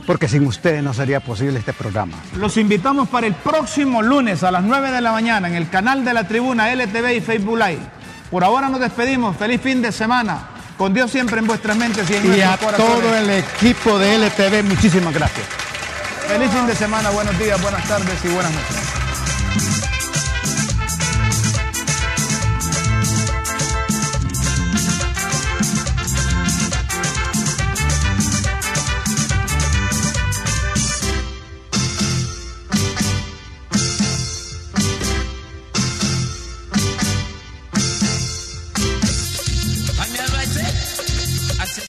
Porque sin ustedes no sería posible este programa. Los invitamos para el próximo lunes a las 9 de la mañana en el canal de la tribuna LTV y Facebook Live. Por ahora nos despedimos. Feliz fin de semana. Con Dios siempre en vuestras mentes y en Y a corazones. todo el equipo de LTV, muchísimas gracias. Feliz fin de semana, buenos días, buenas tardes y buenas noches.